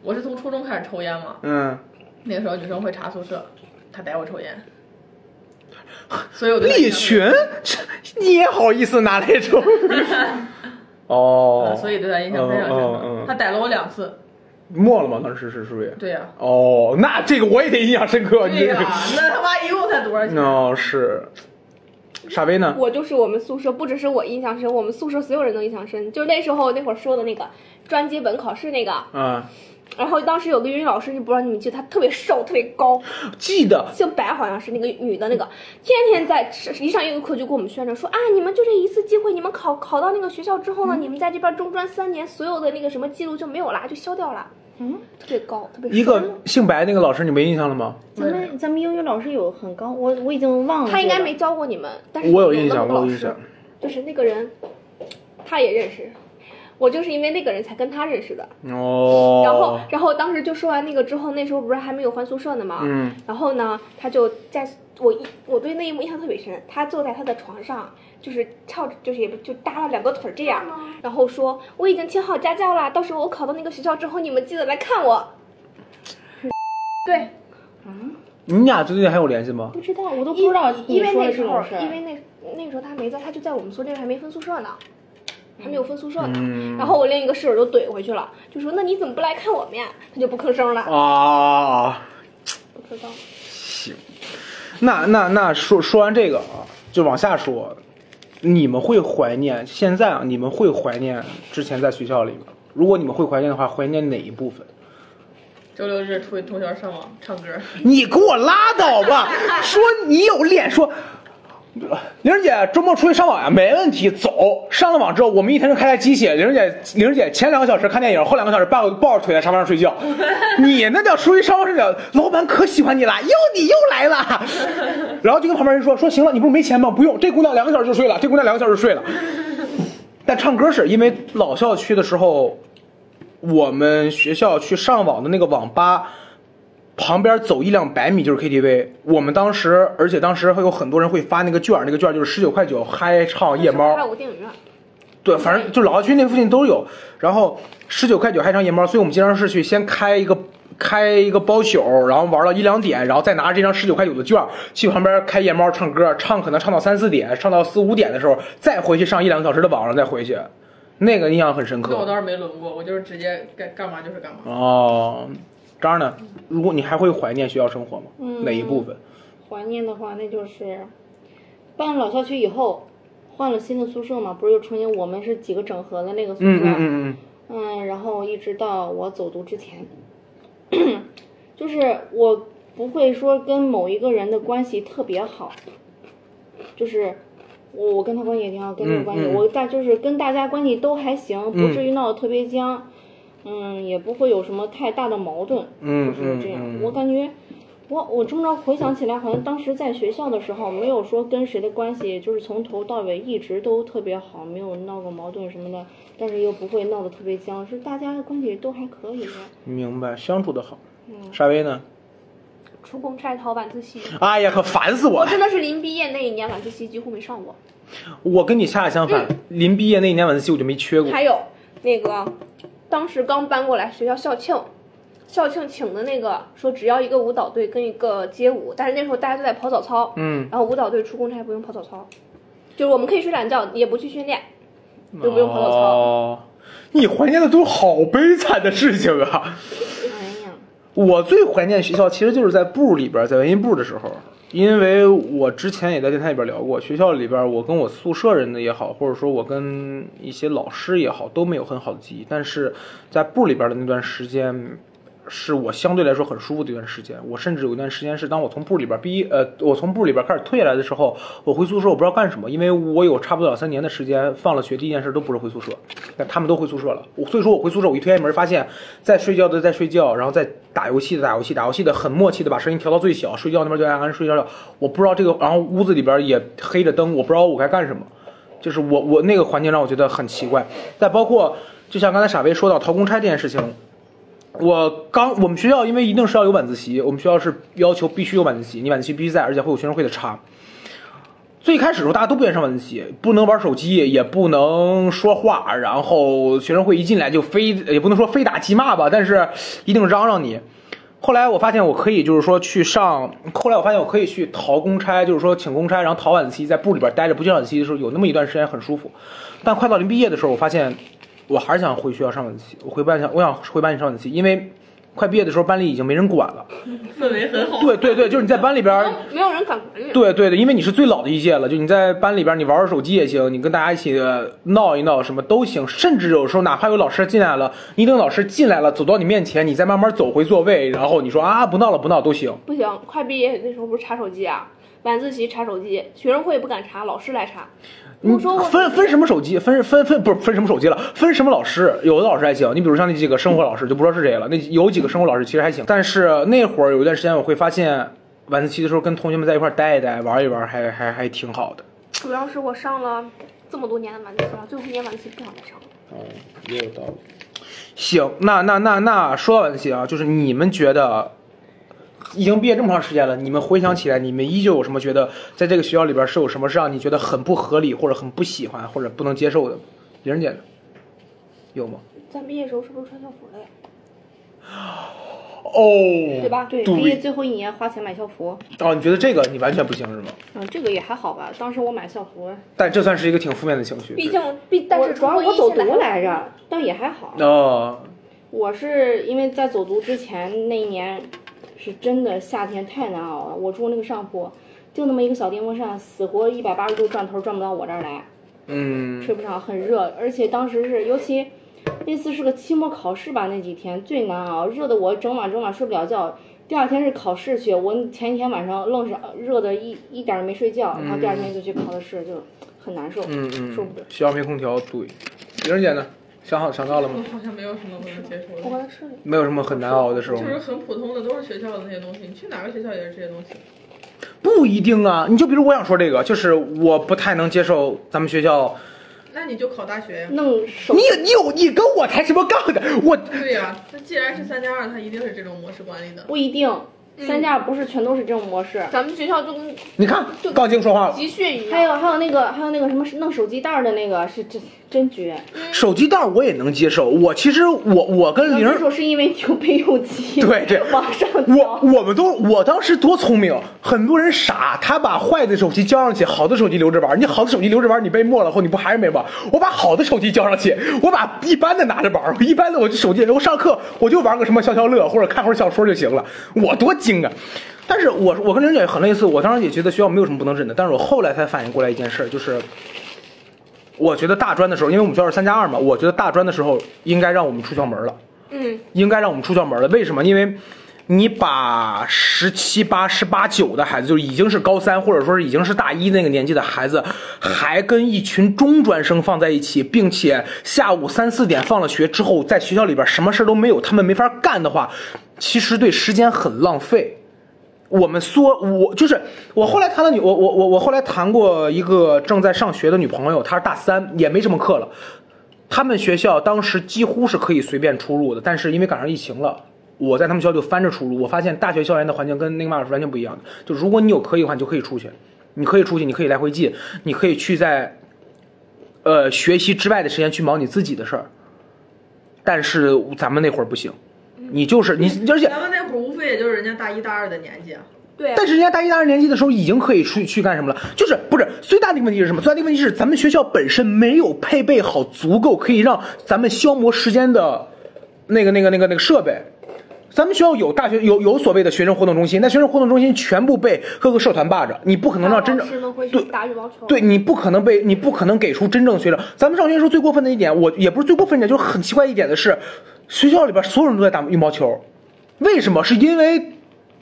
我是从初中开始抽烟嘛，嗯，那个时候女生会查宿舍，她逮我抽烟，所以我对她利群，这你也好意思拿来抽？哦呃，所以对她印象非常深刻。嗯嗯她逮了我两次，没了吗？当时是不是对呀、哦，那这个我也得印象深刻。你那他妈一共才多少钱？哦是，傻威呢？我就是我们宿舍，不只是我印象深，我们宿舍所有人都印象深。就那时候那会儿说的那个专接本考试那个，嗯，然后当时有个英语老师，就不知道你们记得，她特别瘦，特别高，记得姓白好像是那个女的那个，天天在一上英语课就给我们宣传说啊，你们就这一次机会，你们考考到那个学校之后呢，你们在这边中专三年，所有的那个什么记录就没有啦，就消掉了。嗯，特别高，特别瘦一个姓白那个老师，你没印象了吗？咱们咱们英语老师有很高，我我已经忘了。他应该没教过你们，但是我有印象，那么个老师我有印象。就是那个人，他也认识。我就是因为那个人才跟他认识的，哦。然后，然后当时就说完那个之后，那时候不是还没有换宿舍呢嘛？嗯。然后呢，他就在我一我对那一幕印象特别深，他坐在他的床上，就是翘着，就是也不就搭了两个腿这样，然后说我已经请好家教啦，到时候我考到那个学校之后，你们记得来看我。对，嗯你俩最近还有联系吗？不知道，我都不知道因为那时候。因为那那个时候他没在，他就在我们宿舍，还没分宿舍呢，还没有分宿舍呢。嗯然后我另一个室友就怼回去了，就说那你怎么不来看我们呀？他就不吭声了，啊，不知道。行那那那说说完这个啊，就往下说，你们会怀念现在啊？你们会怀念之前在学校里吗？如果你们会怀念的话，怀念哪一部分？周六日出去通宵上网唱歌，你给我拉倒吧！说你有脸说，玲儿姐周末出去上网呀？没问题，走。上了网之后，我们一天就开台机器。玲儿姐，玲儿姐前两个小时看电影，后两个小时抱抱着腿在沙发上睡觉。你那叫出去上网睡觉，老板可喜欢你了，又你又来了。然后就跟旁边人说说行了，你不是没钱吗？不用，这姑娘两个小时就睡了，这姑娘两个小时就睡了。但唱歌是因为老校区的时候，我们学校去上网的那个网吧。旁边走一两百米就是 KTV。我们当时，而且当时会有很多人会发那个券儿，那个券儿就是十九块九嗨唱夜猫还。有电影院，对，反正就老校区那附近都有。然后十九块九嗨唱夜猫，所以我们经常是去先开一个开一个包宿，然后玩到一两点，然后再拿着这张十九块九的券儿去旁边开夜猫唱歌，唱可能唱到三四点，唱到四五点的时候，再回去上一两个小时的网，然后再回去。那个印象很深刻。那我倒是没轮过，我就是直接该干嘛就是干嘛。哦，张儿呢？如果你还会怀念学校生活吗？嗯哪一部分？怀念的话，那就是搬老校区以后，换了新的宿舍嘛，不是又重新我们是几个整合的那个宿舍，嗯嗯嗯嗯。嗯，然后一直到我走读之前，就是我不会说跟某一个人的关系特别好，就是我我跟他关系也挺好，跟这个关系、嗯嗯我大就是跟大家关系都还行，不至于闹得特别僵，嗯，也不会有什么太大的矛盾，嗯就是这样。嗯嗯我感觉我我这么着回想起来，好像当时在学校的时候，没有说跟谁的关系就是从头到尾一直都特别好，没有闹过矛盾什么的，但是又不会闹得特别僵，是大家关系都还可以。明白，相处的好。嗯沙威呢？出公差逃晚自习。哎呀，可烦死我了！我真的是临毕业那一年晚自习几乎没上过。我跟你恰恰相反，嗯临毕业那一年晚自习我就没缺过。还有那个，当时刚搬过来学校校庆，校庆请的那个说只要一个舞蹈队跟一个街舞，但是那时候大家都在跑早操，嗯，然后舞蹈队出公差不用跑早操，就是我们可以睡懒觉，也不去训练，就不用跑早操。哦，你怀念的都是好悲惨的事情啊！哎呀，我最怀念学校，其实就是在部里边，在文艺部的时候，因为我之前也在电台里边聊过，学校里边我跟我宿舍人的也好，或者说我跟一些老师也好，都没有很好的记忆，但是在部里边的那段时间。是我相对来说很舒服的一段时间。我甚至有一段时间是，当我从部里边毕业，呃，我从部里边开始退下来的时候，我回宿舍，我不知道干什么，因为我有差不多两三年的时间，放了学第一件事都不是回宿舍，但他们都回宿舍了。我所以说我回宿舍，我一推开门，发现在睡觉的在睡觉，然后在打游戏的打游戏，打游戏的很默契的把声音调到最小，睡觉那边就安安睡觉觉。我不知道这个，然后屋子里边也黑着灯，我不知道我该干什么。就是我我那个环境让我觉得很奇怪。再包括就像刚才傻威说到逃公差这件事情，我刚我们学校因为一定是要有晚自习，我们学校是要求必须有晚自习，你晚自习必须在，而且会有学生会的查。最开始的时候，大家都不愿意上晚自习，不能玩手机，也不能说话，然后学生会一进来就非也不能说非打即骂吧，但是一定嚷嚷你。后来我发现我可以就是说去上，后来我发现我可以去逃公差，就是说请公差，然后逃晚自习，在部里边待着不去晚自习的时候，有那么一段时间很舒服。但快到临毕业的时候，我发现我还是想回学校上晚自习，我回班想我想回班里上晚自习，因为快毕业的时候班里已经没人管了。氛围很好。对对对，就是你在班里边儿，没有人敢管你。对对对，因为你是最老的一届了，就你在班里边你玩玩手机也行，你跟大家一起呃闹一闹什么都行，甚至有时候哪怕有老师进来了，你等老师进来了走到你面前，你再慢慢走回座位，然后你说啊不闹了不闹都行。不行，快毕业那时候不是查手机啊，晚自习查手机，学生会不敢查，老师来查。你说分分什么手机，分分分不是分什么手机了，分什么老师，有的老师还行，你比如像那几个生活老师就不知道是谁了，那有几个生活老师其实还行，但是那会儿有一段时间我会发现晚自习的时候跟同学们在一块儿待一待，玩一玩，还还还挺好的。主要是我上了这么多年的晚自习了，最后一年晚自习不想再上了。哦，也有道理。行，那那那那说到晚自习啊，就是你们觉得已经毕业这么长时间了，你们回想起来，你们依旧有什么觉得在这个学校里边是有什么是让你觉得很不合理，或者很不喜欢，或者不能接受的？玲儿姐有吗？咱毕业时候是不是穿校服了呀？哦，对吧？对，毕业最后一年花钱买校服，哦，你觉得这个你完全不行是吗？嗯，这个也还好吧。当时我买校服，但这算是一个挺负面的情绪。毕竟毕，但是主要我走读来着，倒也还好。哦，我是因为在走读之前那一年，是真的夏天太难熬了。我住那个上铺，就那么一个小电风扇，死活一百八十度转头转不到我这儿来，嗯，吹不上，很热。而且当时是，尤其那次是个期末考试吧，那几天最难熬，热的我整晚整晚睡不了觉。第二天是考试去，我前一天晚上愣是热的一一点儿没睡觉，然后第二天就去考的试，就很难受，嗯嗯，受不了。学校没空调，对。玲儿姐呢？想好想到了吗？我好像没有什么不能接受的，我的是没有什么很难熬的时候就是很普通的，都是学校的那些东西。你去哪个学校也是这些东西。不一定啊，你就比如我想说这个，就是我不太能接受咱们学校，那你就考大学呀。弄手你你有你跟我抬什么杠的？我对呀、那既然是三加二，它一定是这种模式管理的。不一定，三加不是全都是这种模式。咱们学校就跟你看杠精说话了，集训一样。还有还有那个还有那个什么弄手机袋儿的那个是真真绝。手机袋我也能接受。我其实我我跟玲儿，能接受是因为有备用机，对对往上我。我们都我当时多聪明，很多人傻，他把坏的手机交上去，好的手机留着玩。你好的手机留着玩，你被没了后你不还是没玩？我把好的手机交上去，我把一般的拿着玩。一般的我就手机，我上课我就玩个什么消消乐或者看会儿小说就行了，我多精啊！但是我我跟玲姐很类似，我当时也觉得学校没有什么不能忍的，但是我后来才反应过来一件事，就是。我觉得大专的时候，因为我们学校是三加二嘛，我觉得大专的时候应该让我们出校门了。嗯，应该让我们出校门了。为什么？因为你把十七八、十八九的孩子，就已经是高三或者说是已经是大一那个年纪的孩子，还跟一群中专生放在一起，并且下午三四点放了学之后，在学校里边什么事儿都没有，他们没法干的话，其实对时间很浪费。我们说，我就是我后来谈了女，我我我我后来谈过一个正在上学的女朋友，她是大三，也没什么课了。他们学校当时几乎是可以随便出入的，但是因为赶上疫情了，我在他们学校就翻着出入。我发现大学校园的环境跟那个嘛是完全不一样的。就如果你有可以的话，你就可以出去，你可以出去，你可以来回进，你可以去在呃学习之外的时间去忙你自己的事儿。但是咱们那会儿不行，你就是你，而且咱们那会儿无非也就是人家大一大二的年纪啊。对啊但是人家大一、大二年级的时候已经可以去去干什么了？就是不是最大的一个问题是什么？最大的一个问题是咱们学校本身没有配备好足够可以让咱们消磨时间的那个、那个、那个、那个设备。咱们学校有大学有有所谓的学生活动中心，那学生活动中心全部被各个社团霸着，你不可能让真正对打羽毛球。对你不可能被你不可能给出真正的学生。咱们上学的时候最过分的一点，我也不是最过分的一点，就是很奇怪一点的是，学校里边所有人都在打羽毛球，为什么？是因为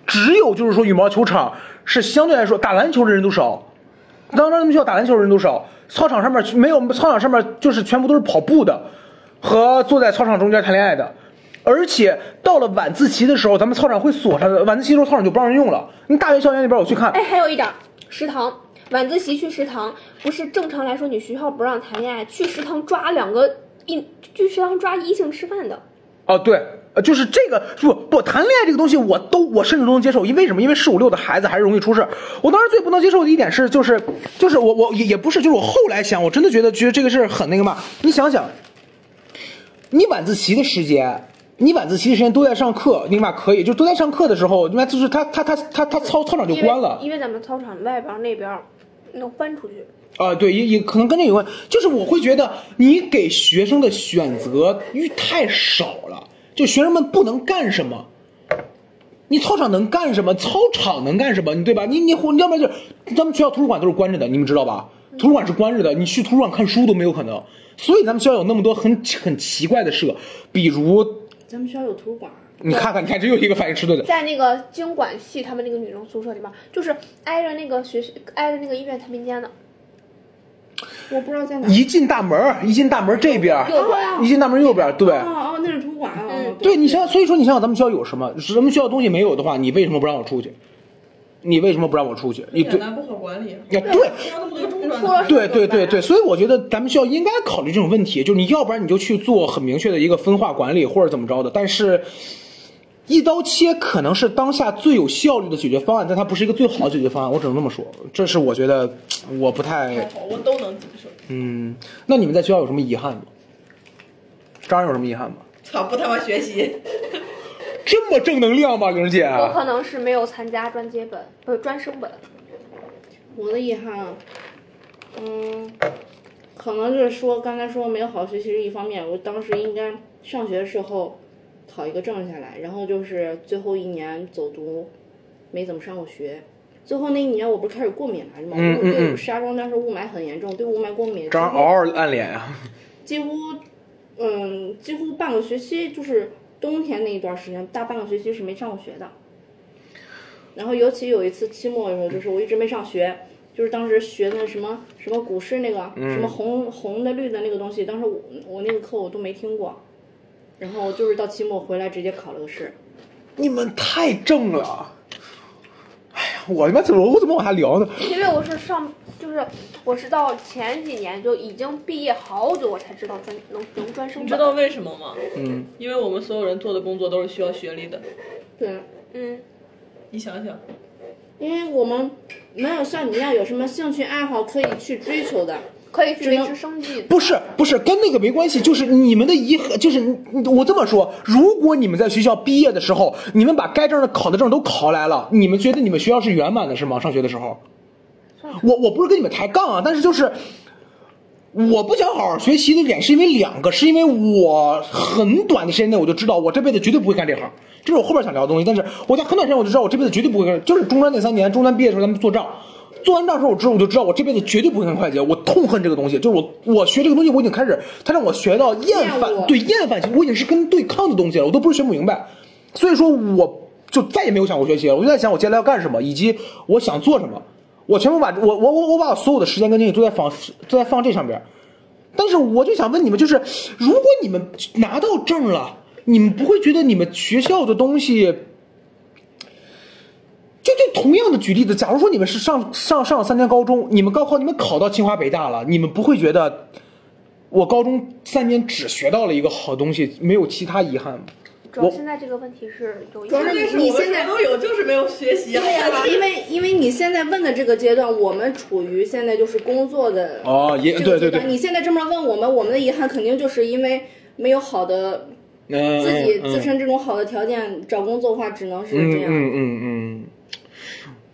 只有就是说羽毛球场是相对来说打篮球的人都少，当咱们学校打篮球的人都少，操场上面没有操场上面就是全部都是跑步的，和坐在操场中间谈恋爱的。而且到了晚自习的时候，咱们操场会锁上的。晚自习时候，操场就不让人用了。你大学校园里边，我去看，哎，还有一点，食堂晚自习去食堂，不是正常来说你学校不让谈恋爱，去食堂抓两个一，去食堂抓异性吃饭的。哦，对，呃，就是这个不不谈恋爱这个东西，我都我甚至都能接受，因为什么？因为十五六的孩子还是容易出事。我当时最不能接受的一点是，就是就是我我也也不是，就是我后来想，我真的觉得觉得这个事很那个嘛。你想想，你晚自习的时间。你晚自习的时间都在上课，你妈可以，就都在上课的时候，你妈就是他他他他他操操场就关了，因为咱们操场外边那边能翻出去。啊，对，也也可能跟这有关，就是我会觉得你给学生的选择欲太少了。就学生们不能干什么。你操场能干什么？操场能干什么？你对吧？你你你要不然就是咱们学校图书馆都是关着的，你们知道吧？图书馆是关着的，你去图书馆看书都没有可能。所以咱们学校有那么多很很奇怪的社，比如咱们学校有图书馆，你看看，你看这又一个反应迟钝的。在那个经管系他们那个女生宿舍里面，就是挨着那个学挨着那个医院太平间的。我不知道在哪。一进大门，一进大门这边，右边一进大门右边，对。哦哦，那是图书馆对你想想，所以说你想想咱们学校有什么？咱们学校东西没有的话，你为什么不让我出去？你为什么不让我出去？你对，不好管理。呀对。要那么多中专对对对对，所以我觉得咱们学校应该考虑这种问题，就是你要不然你就去做很明确的一个分化管理或者怎么着的，但是一刀切可能是当下最有效率的解决方案，但它不是一个最好的解决方案，我只能这么说，这是我觉得我不太还好，我都能接受。嗯。那你们在学校有什么遗憾吗？张然有什么遗憾吗？操，不他妈学习，这么正能量吗，玲儿姐？我可能是没有参加专接本，不是专升本。我的遗憾，嗯，可能就是说刚才说没有好好学习是一方面，我当时应该上学的时候考一个证下来，然后就是最后一年走读，没怎么上过学。最后那一年我不是开始过敏来着吗？我嗯嗯嗯对石家庄当时雾霾很严重，对雾霾过敏，张然嗷嗷暗脸呀、几乎，嗯，几乎半个学期就是冬天那一段时间，大半个学期是没上过学的。然后尤其有一次期末的时候，就是我一直没上学，就是当时学的什么什么古诗那个、什么红红的绿的那个东西，当时我我那个课我都没听过，然后就是到期末回来直接考了个试。你们太正了。哎呀，我他妈怎么我怎么往下聊呢？因为我是上，就是我是到前几年就已经毕业好久，我才知道专能能专升本。你知道为什么吗？嗯，因为我们所有人做的工作都是需要学历的。对，嗯，你想想，因为我们没有像你一样有什么兴趣爱好可以去追求的。可以维持生计。不是不是，跟那个没关系，就是你们的遗憾，就是我这么说，如果你们在学校毕业的时候，你们把该证的考的证都考来了，你们觉得你们学校是圆满的是吗？上学的时候，我我不是跟你们抬杠啊，但是就是。我不想好好学习的点是因为两个，是因为我很短的时间内我就知道我这辈子绝对不会干这行，这是我后边想聊的东西。但是我在很短时间我就知道我这辈子绝对不会干，就是中专那三年，中专毕业的时候咱们做账，做完账之后我知道我就知道我这辈子绝对不会干会计，我痛恨这个东西，就是我我学这个东西我已经开始，他让我学到厌烦，对厌烦性，我已经是跟对抗的东西了，我都不是学不明白，所以说我就再也没有想过学习了，我就在想我接下来要干什么，以及我想做什么，我全部把我我我我把我所有的时间跟精力都在放都在放这上边。但是我就想问你们，就是如果你们拿到证了，你们不会觉得你们学校的东西，就就同样的举例子，假如说你们是上上上了三年高中，你们高考你们考到清华北大了，你们不会觉得我高中三年只学到了一个好东西，没有其他遗憾吗？主要现在这个问题是有一主要是你现在都有，就是没有学习啊。对呀、因为因为你现在问的这个阶段，我们处于现在就是工作的哦也对对对你现在这么问我们，我们的遗憾肯定就是因为没有好的嗯，自己嗯自身这种好的条件，找工作的话只能是这样。嗯嗯嗯嗯，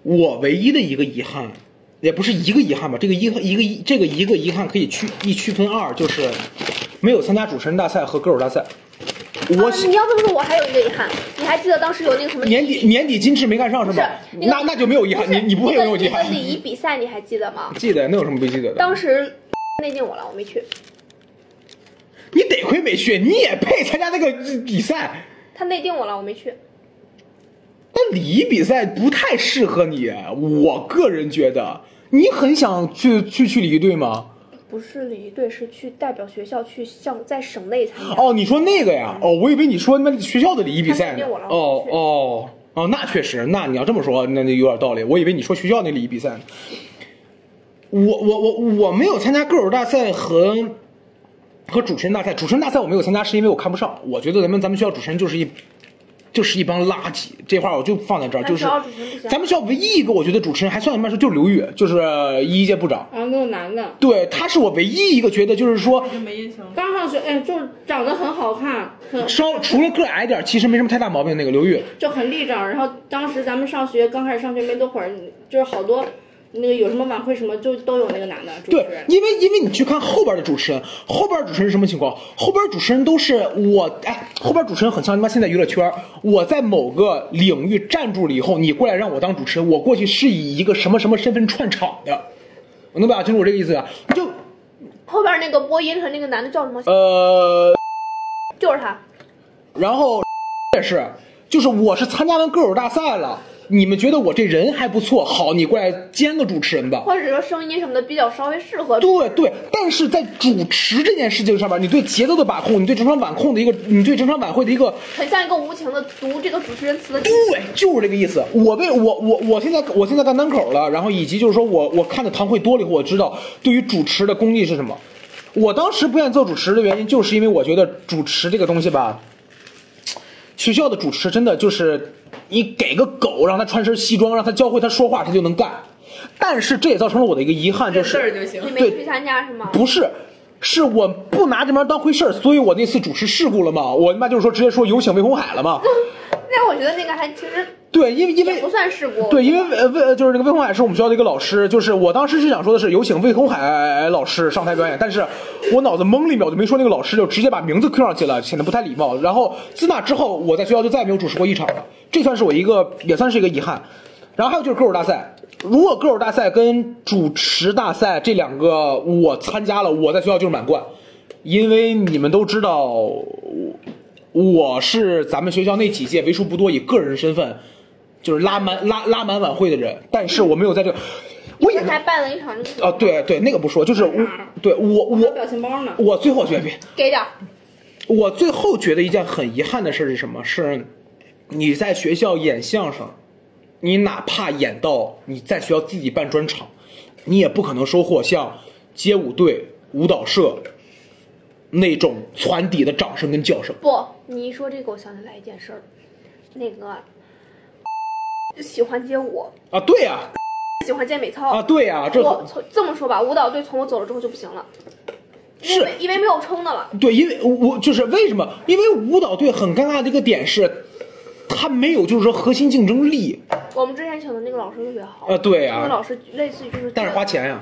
我唯一的一个遗憾，也不是一个遗憾吧，这个遗憾一个这个一个遗憾可以区一区分二，就是没有参加主持人大赛和歌手大赛。我啊，你要这么说，我还有一个遗憾，你还记得当时有那个什么年底年底金翅没干上是吗？那那那就没有遗憾，你你不会有有遗憾那个。礼仪比赛你还记得吗？记得那有什么不记得的？当时内定我了，我没去。你得亏没去，你也配参加那个比赛。他内定我了，我没去。但礼仪比赛不太适合你，我个人觉得。你很想去去去礼仪队吗？不是礼仪队，是去代表学校去向在省内参加。哦，你说那个呀？哦，我以为你说那学校的礼仪比赛呢。哦哦哦，那确实，那你要这么说，那就有点道理。我以为你说学校那礼仪比赛呢。我我我我没有参加歌手大赛和和主持人大赛，主持人大赛我没有参加，是因为我看不上。我觉得咱们咱们学校主持人就是一就是一帮垃圾，这话我就放在这儿，就是咱们学校唯一一个我觉得主持人还算得上是就是刘宇，就是一届部长。然后那个男的对，他是我唯一一个觉得就是说没印象。刚上学，哎，就是长得很好看，很稍除了个矮点儿，其实没什么太大毛病。那个刘宇，就很立正。然后当时咱们上学刚开始上学没多会儿，就是好多那个有什么晚会什么就都有那个男的主持对，。因为因为你去看后边的主持人，后边主持人什么情况？后边主持人都是我，哎，后边主持人很像他妈现在娱乐圈，我在某个领域站住了以后，你过来让我当主持人，我过去是以一个什么什么身份串场的，我能表达清楚我这个意思啊？就后边那个播音的那个男的叫什么？呃，就是他。然后也是，就是我是参加完歌手大赛了，你们觉得我这人还不错，好，你过来兼个主持人吧。或者说声音什么的比较稍微适合。对对，但是在主持这件事情上面，你对节奏的把控，你对整场晚控的一个，你对整场晚会的一个，很像一个无情的读这个主持人词的。对，就是这个意思。我被我我我现在我现在干单口了，然后以及就是说我我看的堂会多了以后，我知道对于主持的功力是什么。我当时不愿意做主持的原因，就是因为我觉得主持这个东西吧，学校的主持真的就是你给个狗让他穿身西装，让他教会他说话，他就能干。但是这也造成了我的一个遗憾，就是就行你。没去参加是吗？不是，是我不拿这玩意儿当回事儿，所以我那次主持事故了嘛，我他妈就是说直接说有请魏红海了嘛。那我觉得那个还其实对，因为因为不算事故。对，因为呃魏呃就是那个魏红海是我们学校的一个老师，就是我当时是想说的是有请魏红海老师上台表演，但是我脑子懵了一秒，就没说那个老师，就直接把名字 Q 上去了，显得不太礼貌。然后自那之后，我在学校就再也没有主持过一场了，这算是我一个也算是一个遗憾。然后还有就是歌手大赛，如果歌手大赛跟主持大赛这两个我参加了，我在学校就是满贯，因为你们都知道，我我是咱们学校那几届为数不多以个人身份就是拉满拉拉满晚会的人，但是我没有在这个，我也你还办了一场那个啊，对对，那个不说，就是我对我我表情包呢。我最后觉得别。给点儿。我最后觉得一件很遗憾的事是什么？是你在学校演相声，你哪怕演到你在学校自己办专场，你也不可能收获像街舞队、舞蹈社那种攒底的掌声跟叫声。不，你一说这个，我想起来一件事儿，那个喜欢街舞，啊，对呀、喜欢健美操。啊，对呀、这我从这么说吧，舞蹈队从我走了之后就不行了，因是为因为没有撑的了。对，因为我就是为什么？因为舞蹈队很尴尬的一个点是，他没有就是说核心竞争力。我们之前请的那个老师特别好，啊对呀那个老师类似于就是，但是花，钱呀、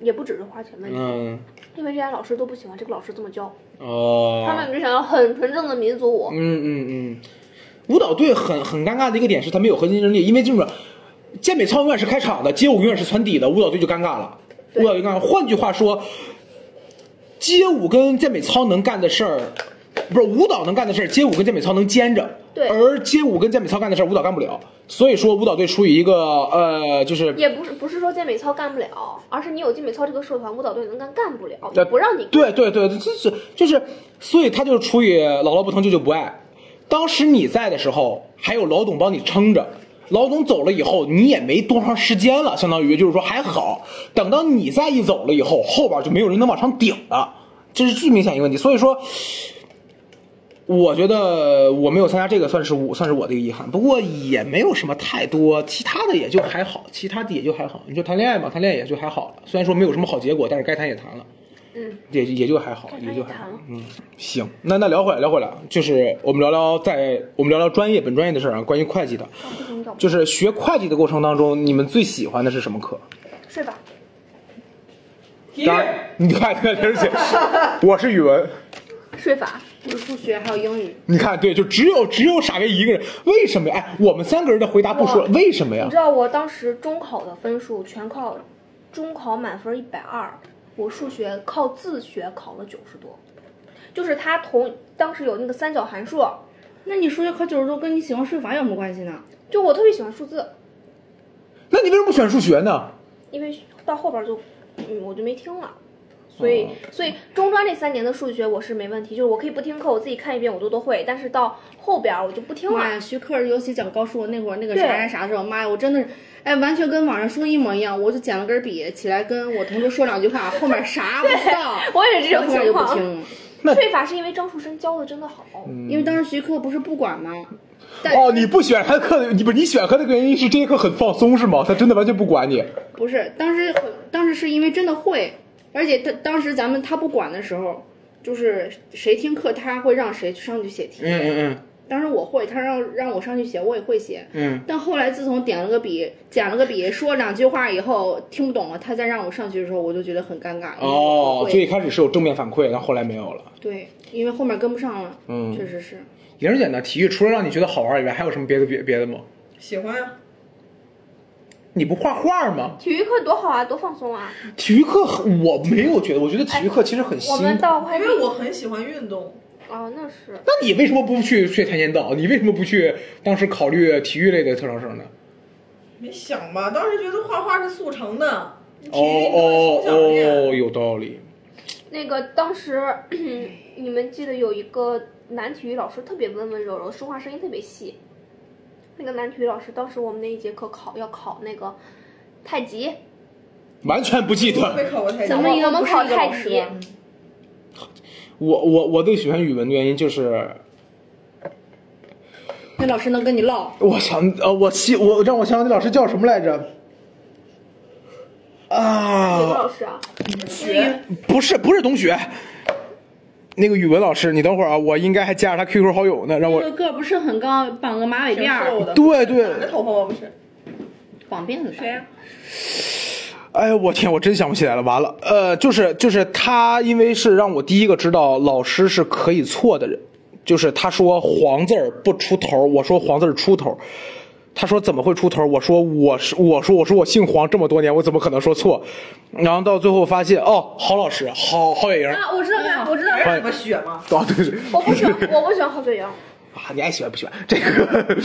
也不只是花钱问题，嗯，因为这些老师都不喜欢这个老师这么教，哦，他们只想要很纯正的民族舞。嗯嗯嗯，舞蹈队很很尴尬的一个点是，他没有核心竞争力，因为就是健美操永远是开场的，街舞永远是穿底的，舞蹈队就尴尬了。舞蹈队尴尬。换句话说，街舞跟健美操能干的事儿，不是舞蹈能干的事儿，街舞跟健美操能兼着。对而街舞跟健美操干的事儿，舞蹈干不了。所以说，舞蹈队处于一个呃，就是也不是不是说健美操干不了，而是你有健美操这个社团，舞蹈队能干干不了，呃不让你干。对对对，这是就是，所以他就处于姥姥不疼舅舅不爱。当时你在的时候，还有老董帮你撑着，老董走了以后，你也没多长时间了，相当于就是说还好。等到你再一走了以后，后边就没有人能往上顶了，这是最明显一个问题。所以说，我觉得我没有参加这个算是我算是我的一个遗憾，不过也没有什么太多，其他的也就还好，其他的也就还好。你说谈恋爱嘛，谈恋爱也就还好了，虽然说没有什么好结果，但是该谈也谈了。嗯，也也就还好，也就还好。嗯，行，那那聊回来，聊回来，就是我们聊聊在我们聊聊专业本专业的事儿啊，关于会计的，就是学会计的过程当中，你们最喜欢的是什么课？税法。当然，你看，你看，对不起，我是语文，税法，就是数学还有英语，你看，对，就只有只有傻威一个人，为什么呀？哎，我们三个人的回答不说，哇为什么呀你知？道我当时中考的分数全靠中考满分一百二，我数学靠自学考了九十多，就是他同当时有那个三角函数，那你数学考九十多跟你喜欢税法有什么关系呢？就我特别喜欢数字，那你为什么不选数学呢？因为到后边就嗯我就没听了。所以，哦所以中专这三年的数学我是没问题，就是我可以不听课，我自己看一遍我都都会。但是到后边我就不听了。妈呀，徐克尤其讲高数那会儿那个对啥啥啥的时候，妈呀，我真的是，哎，完全跟网上说一模一样。我就捡了根笔起来跟我同桌说两句话，后面啥 不知道，我也是这种后面就不情况。听了。税法是因为张树生教的真的好，因为当时徐克不是不管吗？哦，你不选他的课，你不你选课的原因是这节课很放松是吗？他真的完全不管你。不是，当时当时是因为真的会，而且他当时咱们他不管的时候，就是谁听课他会让谁上去写题。嗯嗯嗯。当时我会，他让让我上去写，我也会写。嗯，但后来自从点了个笔，捡了个笔，说两句话以后听不懂了，他再让我上去的时候，我就觉得很尴尬。哦，会最一开始是有正面反馈，但后来没有了。对，因为后面跟不上了，嗯确实是。玲儿姐呢？体育除了让你觉得好玩以外，还有什么别的别别的吗？喜欢啊，你不画画吗？体育课多好啊，多放松啊！体育课我没有觉得，我觉得体育课其实很辛我苦。们因为我很喜欢运动。哦，那是那你为什么不去学跆拳道？你为什么不去当时考虑体育类的特长生呢？没想吧，当时觉得画画是速成的，体哦育你哦从小练。哦，有道理。那个当时 你们记得有一个男体育老师特别温温柔柔，说话声音特别细。那个男体育老师当时我们那一节课考要考那个太极，完全不记得没得。考过太极怎么我们考太极？我我我最喜欢语文的原因就是，那老师能跟你唠，我想呃，我希我让我想想那老师叫什么来着？哪个啊老，师啊？学不是不是董雪，那个语文老师，你等会儿啊，我应该还加着他 QQ 好友呢，让我那个个不是很高，绑个马尾辫儿，对对短的头发吗？不是，绑辫子的。谁呀？哎呦我天，我真想不起来了，完了，呃，就是就是他，因为是让我第一个知道老师是可以错的人，就是他说黄字儿不出头，我说黄字儿出头，他说怎么会出头？我说我是我说我说我姓黄这么多年，我怎么可能说错？然后到最后发现哦，郝老师，郝郝雪莹，啊，我知道，我知道什么雪吗？哦对对对，我不喜欢，我不喜欢郝雪莹，啊，你爱喜欢不喜欢这个？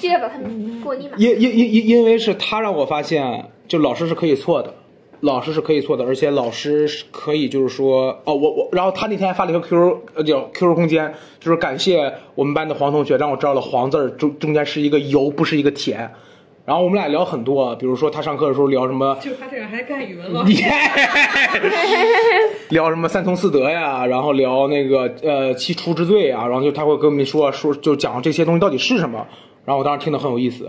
记得把他们给我立马。因因因因因为是他让我发现，就老师是可以错的，老师是可以错的，而且老师是可以就是说，哦，我我，然后他那天还发了一个 QQ 呃叫 QQ 空间，就是感谢我们班的黄同学，让我知道了黄字儿中中间是一个油，不是一个田。然后我们俩聊很多，比如说他上课的时候聊什么，就他这人还干语文老耶，聊什么三从四德呀，然后聊那个呃七出之罪啊，然后就他会跟我们说说就讲这些东西到底是什么，然后我当时听得很有意思。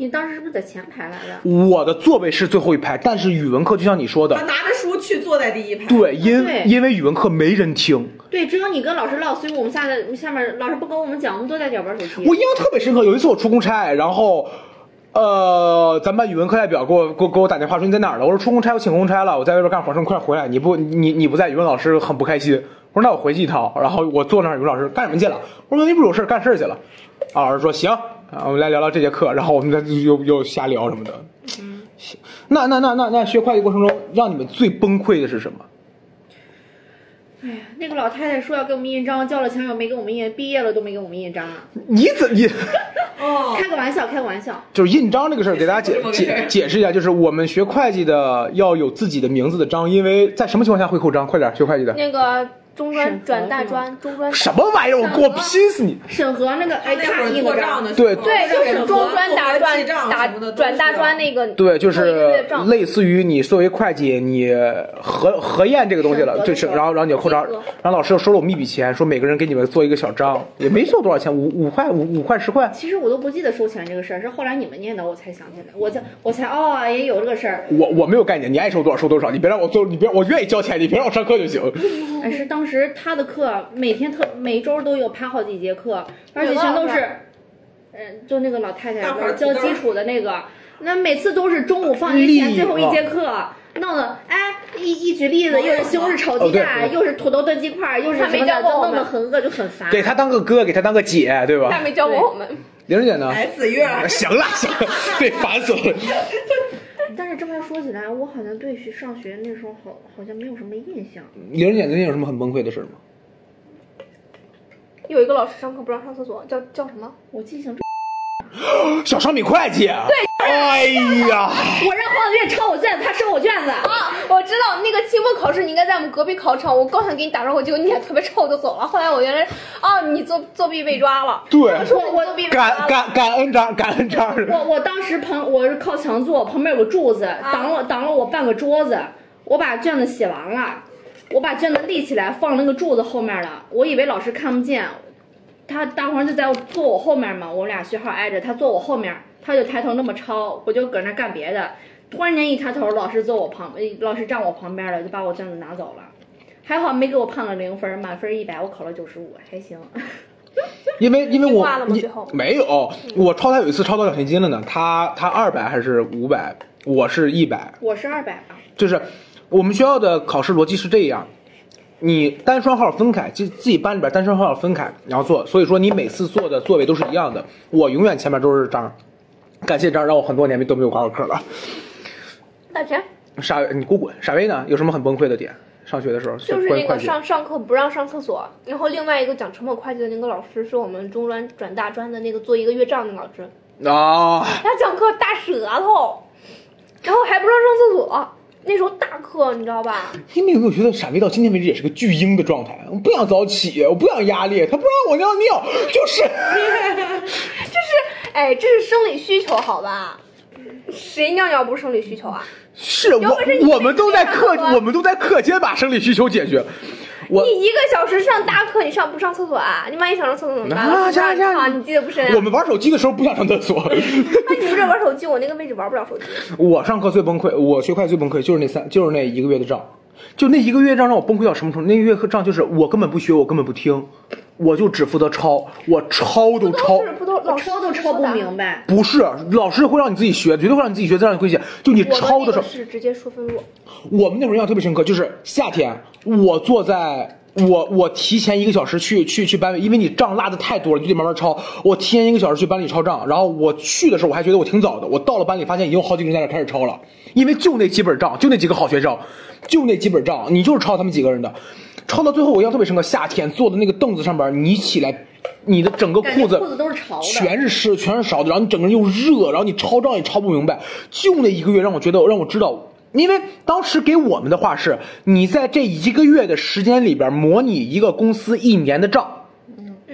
你当时是不是在前排来着？我的座位是最后一排，但是语文课就像你说的他，拿着书去坐在第一排。对，因对因为语文课没人听，对，只有你跟老师唠，所以我们下在下面，老师不跟我们讲，我们都在底下玩手机。我印象特别深刻。有一次我出公差，然后，呃，咱们班语文课代表给我给我给我打电话说你在哪儿呢？我说出公差，我请公差了，我在外边干活，说你快回来。你不你你不在，语文老师很不开心。我说那我回去一趟。然后我坐那儿，语文老师干什么去了？我说你不是有事干事去了。啊，老师说行，啊，我们来聊聊这节课，然后我们再又又瞎聊什么的。行，那那那那那学会计过程中，让你们最崩溃的是什么？哎呀那个老太太说要给我们印章，交了钱又没给我们印，毕业了都没给我们印章。你怎你？哦，开个玩笑，开个玩笑。就是印章这个事儿，给大家解 解解释一下，就是我们学会计的要有自己的名字的章，因为在什么情况下会扣章？快点，学会计的。那个中专转大专，中专什么玩意儿？我给我拼死你！审核那个哎，那会儿看印的章，做账的时候，对对，就是中专打什么的都转大专那个对，就是类似于你作为会计，你核核验这个东西了，就是，然后然后你要扣章，然后老师又收了我们一笔钱，说每个人给你们做一个小章，也没收多少钱，五五块五五块十块。其实我都不记得收钱这个事儿，是后来你们念叨我才想起来，我才我才哦也有这个事儿。我我没有概念，你爱收多少收多少，你别让我做，你别我愿意交钱，你别让我上课就行。哎，是当时他的课每天特每周都有排好几节课，而且全都是，嗯，就那个老太太教基础的那个，那每次都是中午放学前最后一节课。弄的，哎，一一举例子，又是西红柿炒鸡蛋，对又是土豆炖鸡块，又是他没什么的，都教过弄得很饿，就很烦。给他当个哥，给他当个姐，对吧？他没教过我们。玲儿姐呢？哎，子月，行了行了，对，烦死了。但是这么说起来，我好像对学上学那时候好好像没有什么印象。玲儿姐最近有什么很崩溃的事吗？有一个老师上课不让上厕所，叫叫什么？我记性小商品会计。对。哎呀，我让黄子月抄我卷子，他收我卷子。啊，我知道那个期末考试你应该在我们隔壁考场，我刚想给你打招呼，结果你脸特别臭就走了。后来我原来，哦，你作作弊被抓了。对我说我作弊被抓了。感感感恩章，感恩章。我我当时旁我是靠墙坐，旁边有个柱子挡了挡了我半个桌子，我把卷子写完了，我把卷子立起来放那个柱子后面了，我以为老师看不见，他大黄就在我坐我后面嘛，我俩学号挨着，他坐我后面，他就抬头那么抄，我就搁那干别的，突然间一抬头，老师坐我旁，呃老师站我旁边了，就把我卷子拿走了。还好没给我判了零分，满分一百，我考了九十五，还行。因为因为我没有，我抄他有一次抄到奖学金了呢，他他二百还是五百，我是一百，我是二百吧，就是我们学校的考试逻辑是这样，你单双号分开，就自己班里边单双号分开，然后做，所以说你每次坐的座位都是一样的。我永远前面都是张，感谢张，让我很多年没都没有挂过科了。大钱傻，你给我滚！傻威呢？有什么很崩溃的点？上学的时候就是那个上上课不让上厕所，然后另外一个讲成本会计的那个老师是我们中专转大专的那个做一个月账的老师，啊，他讲课大舌头，然后还不让上厕所，那时候大课你知道吧？你们有没有觉得傻逼到今天为止也是个巨婴的状态？我不想早起，我不想压力，他不让我尿尿，就是。哎，这是生理需求好吧？谁尿尿不是生理需求啊？是我我们都在课我们都在课间把生理需求解决。我你一个小时上大课，你上不上厕所啊？你万一想上厕所怎么办？啊你记得不深啊？我们玩手机的时候不想上厕所。那你们这玩手机，我那个位置玩不了手机。我上课最崩溃，我学会计最崩溃就是那三，就是那一个月的账，就那一个月账让我崩溃到什么程度？那个月账就是我根本不学，我根本不听，我就只负责抄，我抄都抄都。不都老师抄都抄不明白。不是，老师会让你自己学，绝对会让你自己学，再让你会写。就你抄的时候，是直接说分录，我们那会儿印象特别深刻，就是夏天，我坐在我我提前一个小时去去去班里，因为你账落的太多了，你就得慢慢抄。我提前一个小时去班里抄账，然后我去的时候我还觉得我挺早的，我到了班里发现已经有好几个人在那开始抄了，因为就那几本账，就那几个好学生，就那几本账，你就是抄他们几个人的。抄到最后，我印象特别深刻。夏天坐的那个凳子上边，你起来，你的整个裤子裤子都是潮的全是湿，全是潮的，然后你整个人又热，然后你抄账也抄不明白。就那一个月让我觉得，让我知道，因为当时给我们的话是，你在这一个月的时间里边模拟一个公司一年的账。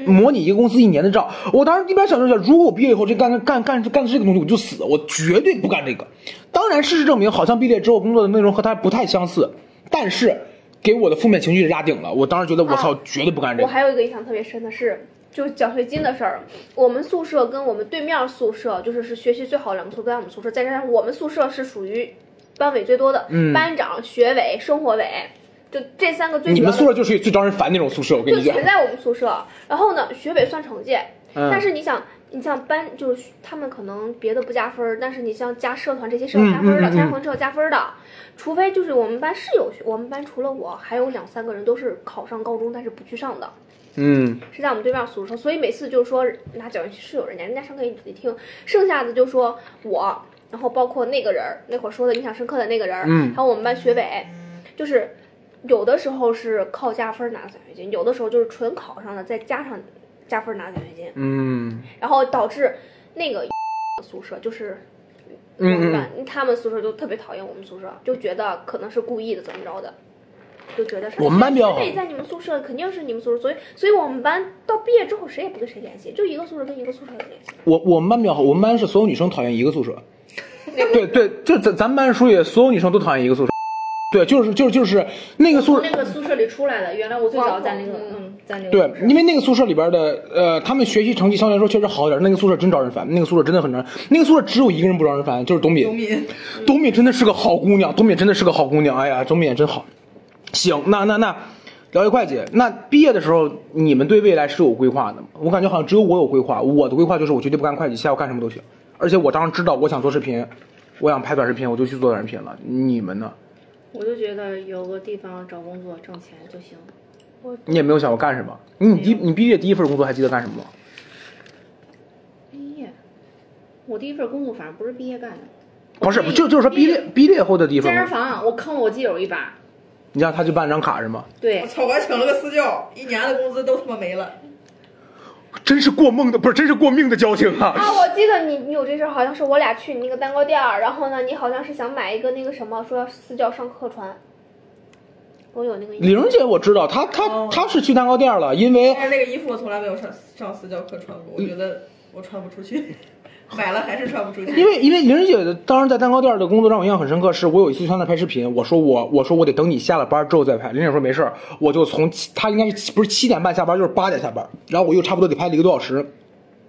模拟一个公司一年的账，我当时一边想着想，如果我毕业以后这干干干干的这个东西，我就死，我绝对不干这个。当然，事实证明，好像毕业之后工作的内容和他不太相似，但是给我的负面情绪是压顶了。我当时觉得，我操，啊绝对不干这个。我还有一个印象特别深的是，就是奖学金的事儿。我们宿舍跟我们对面宿舍，就是是学习最好的两个宿舍，在我们宿舍，再加上我们宿舍是属于班委最多的，嗯班长、学委、生活委，就这三个最你们宿舍就是最招人烦那种宿舍，我跟你讲就全。在我们宿舍。然后呢，学委算成绩，嗯但是你想，你像班就是他们可能别的不加分，但是你像加社团这些是要加分儿的，加活动是要加分的。除非就是我们班是有学，我们班除了我，还有两三个人都是考上高中但是不去上的。嗯，是在我们对面宿舍，所以每次就是说拿奖学金是有人家，人家上课也得听，剩下的就说我，然后包括那个人儿那会儿说的印象深刻的那个人儿，嗯还有我们班学委，就是有的时候是靠加分拿奖学金，有的时候就是纯考上的再加上加分拿奖学金，嗯然后导致那个 宿舍就是。我嗯们班他们宿舍就特别讨厌我们宿舍，就觉得可能是故意的，怎么着的，就觉得是我们班比较好学委在你们宿舍，肯定是你们宿舍，所以所以我们班到毕业之后谁也不跟谁联系，就一个宿舍跟一个宿舍有联系。我我们班比较好，我们班是所有女生讨厌一个宿舍。对对，就咱咱们班属于所有女生都讨厌一个宿舍。对，就是就是就是那个宿舍那个宿舍里出来的，原来我最早在那个嗯，在那个对因为那个宿舍里边的，呃，他们学习成绩相对来说确实好一点。那个宿舍真招人烦，那个宿舍真的很招人。那个宿舍只有一个人不招人烦，就是董敏。董敏，董敏真的是个好姑娘，董敏真的是个好姑娘。哎呀，董敏也真好。行，那那那，聊一会计，那毕业的时候你们对未来是有规划的吗？我感觉好像只有我有规划。我的规划就是我绝对不干会计，下我干什么都行。而且我当时知道我想做视频，我想拍短视频，我就去做短视频了。你们呢？我就觉得有个地方找工作挣钱就行。你也没有想过干什么？你你第你毕业第一份工作还记得干什么吗？毕业，我第一份工作反正不是毕业干的，不是，就就是说毕业毕业后的地方健。身房，我坑了我基友一把。你让他去办张卡是吗？对我，操！我还请了个私教，一年的工资都他妈没了。真是过梦的，不是，真是过命的交情啊！啊，我记得你你有这事儿，好像是我俩去你那个蛋糕店儿，然后呢，你好像是想买一个那个什么，说要私教上客船。我有那个印象。李荣姐我知道，她她哦她是去蛋糕店了，因为但是那个衣服我从来没有上上私教课穿过，我觉得我穿不出去，买了还是穿不出去。因为因为玲姐的当时在蛋糕店的工作让我印象很深刻，是我有一次去她那拍视频，我说我我说我得等你下了班之后再拍，玲姐说没事儿，我就从七她应该是不是七点半下班，就是八点下班，然后我又差不多得拍了一个多小时，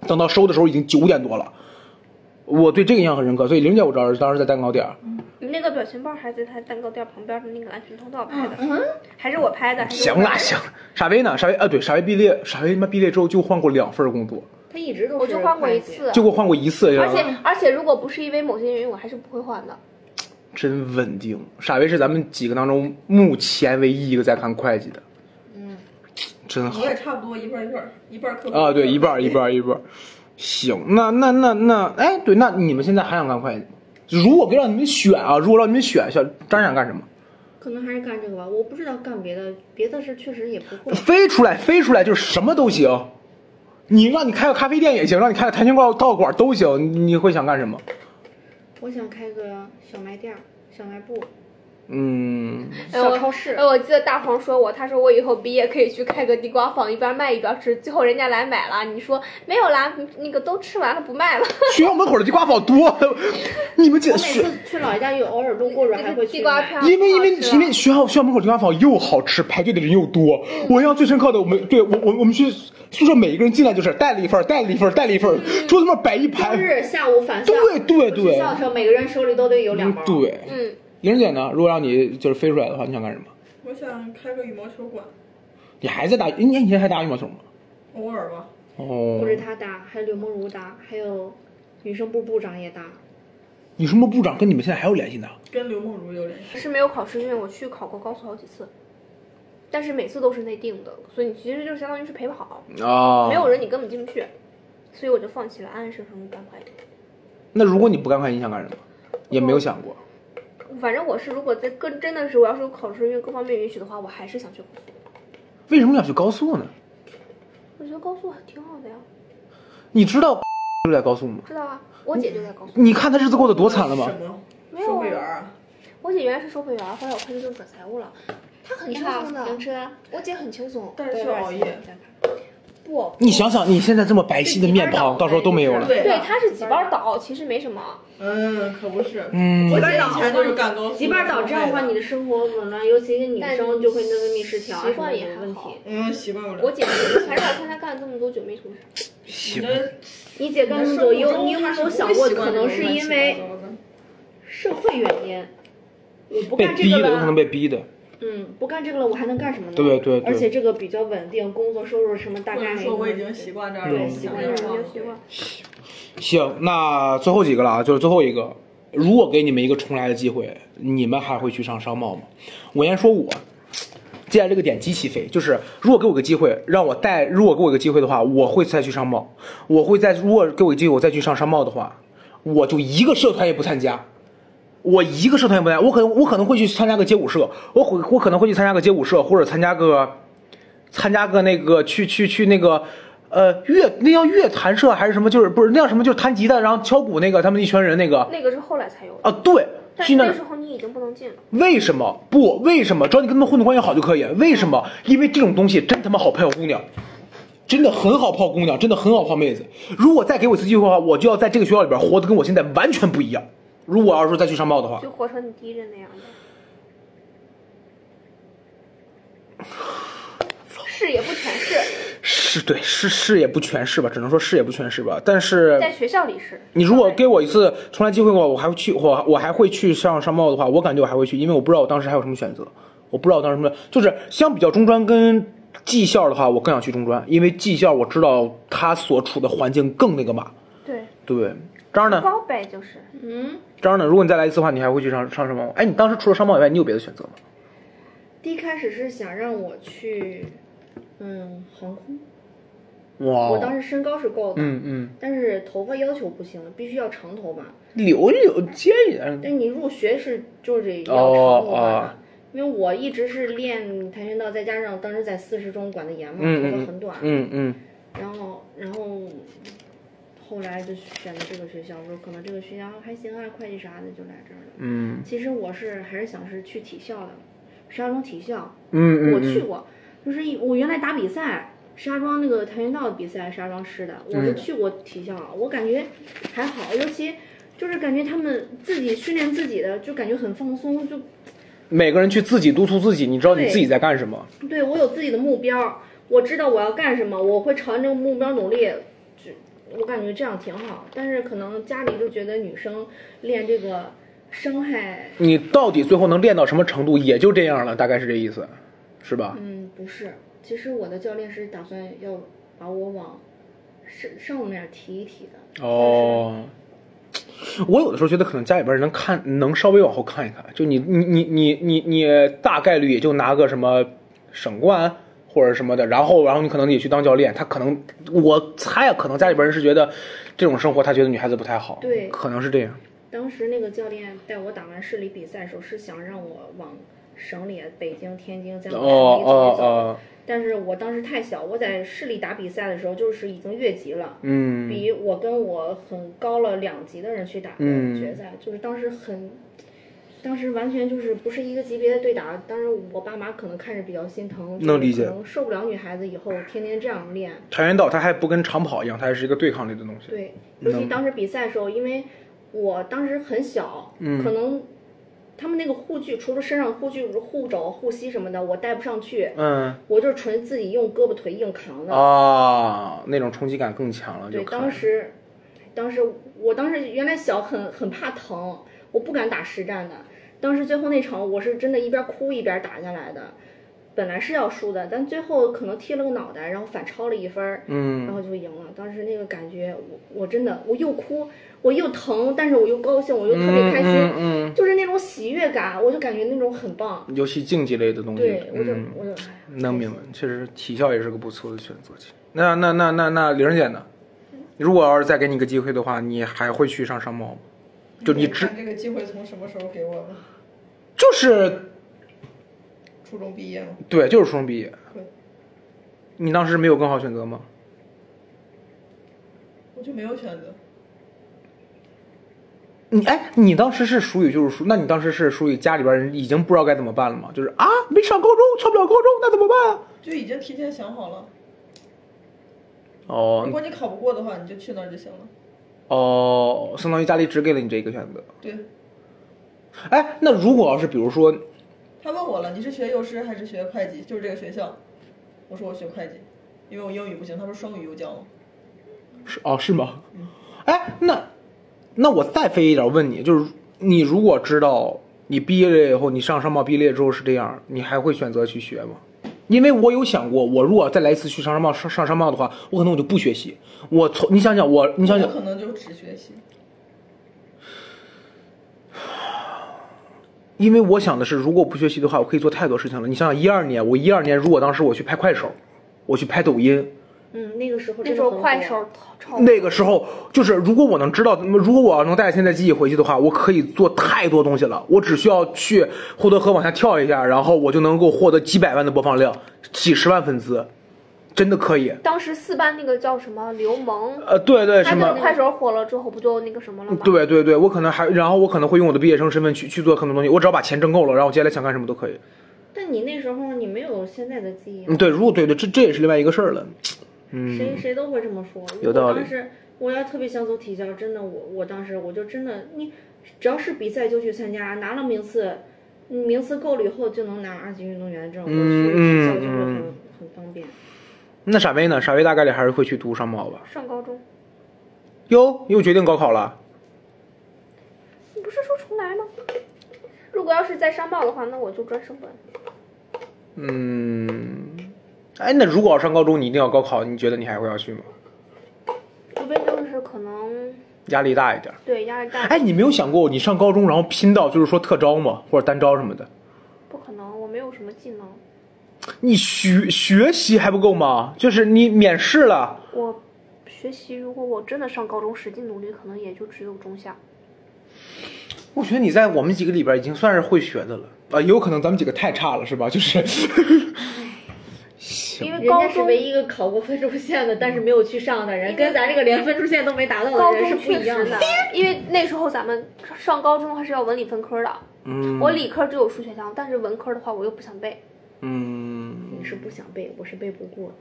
等到收的时候已经九点多了。我对这个印象很深刻。所以玲姐我知道是当时在蛋糕店儿，你那个表情包还在他蛋糕店旁边的那个安全通道拍的，还是我拍的？行我拍的啦行，傻威呢？傻威啊对，傻威毕业，傻威他妈毕业之后就换过两份工作，他一直都是我就换过一次，就给我换过一次，而且而且如果不是因为某些原因，我还是不会换的。真稳定。傻威是咱们几个当中目前唯一一个在看会计的，嗯，真好我也差不多一半一半，一半啊，对，一半一半一半。行，那那那那，哎，对，那你们现在还想干会计？如果给让你们选啊，如果让你们选，想张想干什么？可能还是干这个吧，我不知道干别的，别的是确实也不会。飞出来，飞出来就是什么都行。你让你开个咖啡店也行，让你开个跆拳道道馆都行。你会想干什么？我想开个小卖店、小卖部、嗯，小超市哎，。我记得大黄说我，他说我以后毕业可以去开个地瓜坊，一边卖一边吃。最后人家来买了，你说没有啦，那个都吃完了不卖了。学校门口的地瓜坊多，你们姐我每学次去老家有偶尔路过着还会去买地瓜片因为因为因为学校学校门口地瓜坊又好吃，排队的人又多。我印象最深刻的，我们对我我我们去宿舍每一个人进来就是带了一份，带了一份，带了一份，桌子上面摆一排周。日下午返校，对对对学校的时候每个人手里都得有两包。，对，嗯，玲姐呢？如果让你就是飞出来的话，你想干什么？我想开个羽毛球馆，你还在打？你你以前还打羽毛球吗？偶尔吧。哦不，是他打，还有刘梦如打，还有女生部部长也打。女生部部长跟你们现在还有联系呢？跟刘梦如有联系。是没有考试，因为我去考过高速好几次，但是每次都是内定的，所以你其实就相当于是陪跑，啊，没有人你根本进不去，所以我就放弃了安安生生的干会计。那如果你不干会计，你想干什么？也没有想过。反正我是，如果在跟真的是我要是有考试，因为各方面允许的话，我还是想去高速。为什么要去高速呢？我觉得高速还挺好的呀，你知道就在高速吗？知道啊，我姐就在高速。你看她日子过得多惨了吗？什么？没有啊收费员啊？我姐原来是收费员，后来我快递就转财务了。她很轻松的，停车。我姐很轻松。但是需要熬夜。不，你想想，你现在这么白皙的面庞，到时候都没有了。对对，她是几班倒，其实没什么。嗯，可不是。嗯我姐以前就是干高速。几班倒这样的话，你的生活紊乱，尤其是女生就会内分泌失调啊习惯也还好的问题。嗯，习惯不了。我姐还让我看她干了这么多久没什么事。行你，姐干这么久，有你有没有想过，可能是因为社会原因？我不干这个逼的，有可能了，被逼的。嗯，不干这个了，我还能干什么呢？对对对而且这个比较稳定，工作收入什么大概或者说我已经习惯这样了，对习惯这样想要换就习惯。行，那最后几个了啊，就是最后一个，如果给你们一个重来的机会，你们还会去上商贸吗？我先说我，接下来这个点极其飞，就是如果给我个机会，让我带，如果给我个机会的话，我会再去商贸，我会再，如果给我个机会，我再去上商贸的话，我就一个社团也不参加。我一个社团也不参加，我可能我可能会去参加个街舞社，我会我可能会去参加个街舞社，或者参加个参加个那个去去去那个呃乐那叫乐弹社还是什么？就是不是那叫什么？就是弹吉他然后敲鼓那个他们一群人那个那个是后来才有的，啊，对，但是那那时候你已经不能进了。为什么不？为什么？只要你跟他们混的关系好就可以。为什么？因为这种东西真他妈好泡姑娘，真的很好泡姑娘，真的很好泡妹子。如果再给我一次机会的话，我就要在这个学校里边活得跟我现在完全不一样。如果要是说再去上报的话，就活成你第一任那样的。是也不全是，是对是是也不全是吧，只能说是也不全是吧。但是在学校里是。你如果给我一次重来机会的话，我还会去，我我还会去上商贸的话，我感觉我还会去，因为我不知道我当时还有什么选择，我不知道我当时什么，就是相比较中专跟技校的话，我更想去中专，因为技校我知道它所处的环境更那个嘛，对，对。这儿呢？高呗就是。嗯，这儿呢？如果你再来一次的话，你还会去上上什么？哎，你当时除了商贸以外，你有别的选择吗？第一开始是想让我去，嗯，航空。哇，我当时身高是够的，嗯嗯，但是头发要求不行，必须要长头发。留留接一点，但你入学是就是要哦长头发的，哦因为我一直是练跆拳道，再加上当时在四十中管的严嘛，头发很短，嗯嗯，然后然后后来就选的这个学校，我说可能这个学校还行啊，会计啥的就来这儿了。嗯其实我是还是想是去体校的，石家庄体校，嗯嗯，我去过，就是一我原来打比赛，石家庄那个跆拳道比赛，石家庄市的，我是嗯去过体校，我感觉还好，尤其就是感觉他们自己训练自己的，就感觉很放松，就每个人去自己督促自己，你知道你自己在干什么。对我有自己的目标，我知道我要干什么，我会朝着这个目标努力，就我感觉这样挺好，但是可能家里就觉得女生练这个伤害，你到底最后能练到什么程度，也就这样了，大概是这意思，是吧？嗯，不是，其实我的教练是打算要把我往上上面提一提的。哦，我有的时候觉得可能家里边人能看，能稍微往后看一看，就你你你你你你大概率也就拿个什么省冠或者什么的，然后然后你可能也去当教练，他可能我猜啊，可能家里边人是觉得这种生活他觉得女孩子不太好，对可能是这样。当时那个教练带我打完市里比赛的时候，是想让我往省里、北京、天津这样哦往里走哦一走。哦，但是我当时太小，我在市里打比赛的时候就是已经越级了，嗯比我跟我很高了两级的人去打决赛，就是当时很，当时完全就是不是一个级别的对打。当时我爸妈可能看着比较心疼，能理解就是可能受不了女孩子以后天天这样练。跆拳道它还不跟长跑一样，它还是一个对抗类的东西。对，尤其当时比赛的时候，因为我当时很小，嗯可能他们那个护具，除了身上护具、护肘、护膝什么的，我带不上去，嗯我就是纯自己用胳膊腿硬扛的。啊，那种冲击感更强了，就对，当时，当时我当时原来小很很怕疼，我不敢打实战的。当时最后那场我是真的一边哭一边打下来的，本来是要输的，但最后可能踢了个脑袋，然后反超了一分儿，嗯然后就赢了。当时那个感觉，我我真的我又哭，我又疼，但是我又高兴，我又特别开心，嗯嗯就是那种喜悦感，我就感觉那种很棒。嗯，尤其竞技类的东西，对，我就、嗯，我就哎能明白，确实体校也是个不错的选择。那那那那那玲姐呢？如果要是再给你个机会的话，你还会去上商贸吗？就你知看这个机会从什么时候给我的？就是初中毕业吗？对，就是初中毕业对。你当时没有更好选择吗？我就没有选择。你哎，你当时是属于就是属，那你当时是属于家里边人已经不知道该怎么办了吗？就是啊，没上高中，上不了高中，那怎么办啊？就已经提前想好了，哦如哦果你考不过的话，你就去那儿就行了。哦，相当于家里只给了你这一个选择。对，哎，那如果要是比如说，他问我了，你是学幼师还是学会计？就是这个学校。我说我学会计，因为我英语不行。他说双语幼教吗。是哦，是吗？哎，那那我再飞一点问你，就是你如果知道你毕业了以后，你上商贸毕业之后是这样，你还会选择去学吗？因为我有想过，我如果再来一次去上商贸上上商贸的话，我可能我就不学习。我从你想想我，你想想我，可能就只学习。因为我想的是，如果不学习的话，我可以做太多事情了。你想想，一二年，我一二年如果当时我去拍快手，我去拍抖音，嗯，那个时候那时候快手超那个时候，就是如果我能知道，如果我要能带现在记忆回去的话，我可以做太多东西了。我只需要去霍德河往下跳一下，然后我就能够获得几百万的播放量，几十万粉丝，真的可以。当时四班那个叫什么刘萌，呃，对对，他什么？快手火了之后不就那个什么了吗？对对对，我可能还，然后我可能会用我的毕业生身份去去做很多东西。我只要把钱挣够了，然后我接下来想干什么都可以。但你那时候你没有现在的记忆啊，嗯，对，如果对对，这这也是另外一个事儿了。嗯，谁谁都会这么说。有道理我当时我要特别想走体校，真的，我我当时我就真的，你只要是比赛就去参加，拿了名次，嗯名次够了以后就能拿二级运动员证，我去体校就会很、嗯很方便。那傻威呢？傻威大概率还是会去读商贸吧？上高中，哟，又决定高考了。你不是说重来吗？如果要是在商贸的话，那我就专升本。嗯，哎，那如果要上高中，你一定要高考，你觉得你还会要去吗？除非就是可能压力大一点。对压力大，哎，你没有想过你上高中然后拼到就是说特招吗，或者单招什么的？不可能，我没有什么技能。你学学习还不够吗？就是你免试了，我学习，如果我真的上高中使劲努力，可能也就只有中下。我觉得你在我们几个里边已经算是会学的了啊，有可能咱们几个太差了，是吧？就是，因为人高中家是唯一一个考过分数线的，但是没有去上的人，跟咱这个连分数线都没达到高的人是不一样的因为那时候咱们上高中还是要文理分科的。嗯，我理科只有数学强，但是文科的话我又不想背。嗯，你是不想背，我是背不过。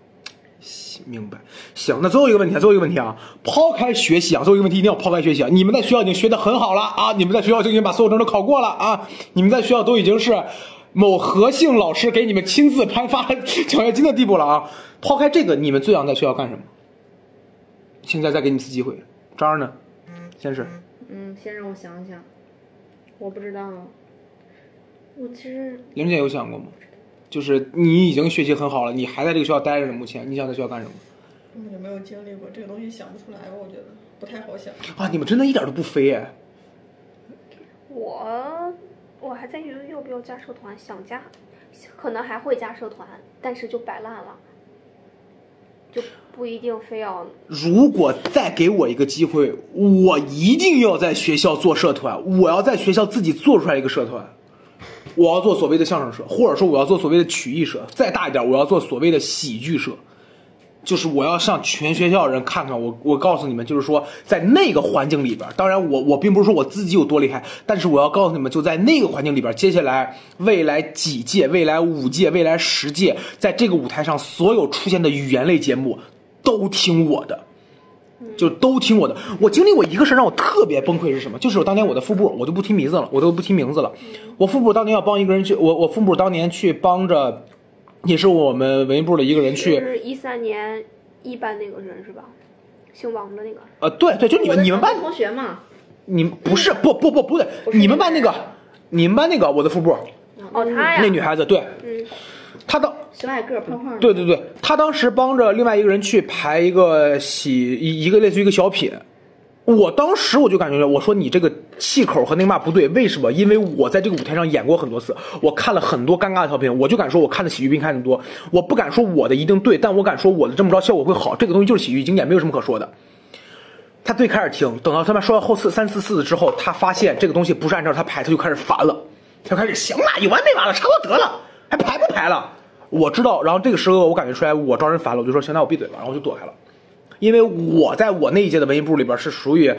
明白。行，那最后一个问题啊，最后一个问题啊，抛开学习啊，最后一个问题一定要抛开学习啊。你们在学校已经学得很好了啊，你们在学校就已经把所有证都考过了啊，你们在学校都已经是某何姓老师给你们亲自颁发奖学金的地步了啊。抛开这个，你们最想在学校干什么？现在再给你一次机会，张儿呢？先是嗯，先让我想想，我不知道，我其实玲姐有想过吗？就是你已经学习很好了，你还在这个学校待着呢，目前你想在学校干什么？根本就没有经历过这个东西，想不出来吧？我觉得不太好想。啊，你们真的一点都不飞哎！我我还在犹豫要不要加社团，想加，可能还会加社团，但是就摆烂了，就不一定非要。如果再给我一个机会，我一定要在学校做社团，我要在学校自己做出来一个社团，我要做所谓的相声社，或者说我要做所谓的曲艺社，再大一点，我要做所谓的喜剧社。就是我要向全学校人看看我，我告诉你们，就是说在那个环境里边，当然我我并不是说我自己有多厉害，但是我要告诉你们，就在那个环境里边，接下来未来几届、未来五届、未来十届，在这个舞台上所有出现的语言类节目，都听我的。就都听我的。我经历过一个事儿让我特别崩溃是什么？就是我当年我的副部，我都不提名字了，我都不提名字了。我副部当年要帮一个人去，我我副部当年去帮着，也是我们文艺部的一个人去。是一三年一班那个人是吧？姓王的那个。呃，对对，就你们你们班，同学嘛，你们不是不不不不对，你们班那个，你们班那个我的副部哦，他呀。那女孩子，对，嗯，她当小矮个胖胖的，对对对，他当时帮着另外一个人去排一个喜一一个类似于一个小品。我当时我就感觉，我说你这个气口和那嘛不对，为什么？因为我在这个舞台上演过很多次，我看了很多尴尬的小品，我就敢说我看的喜剧比你看的多。我不敢说我的一定对，但我敢说我的这么着效果会好。这个东西就是喜剧经典，没有什么可说的。他最开始听，等到他们说到后四三四四之后，他发现这个东西不是按照他排，他就开始烦了，他开始行了，有完没完了，差不多得了，还排不排了？我知道，然后这个时候我感觉出来我招人烦了，我就说行，那我闭嘴吧，然后我就躲开了。因为我在我那一届的文艺部里边是属于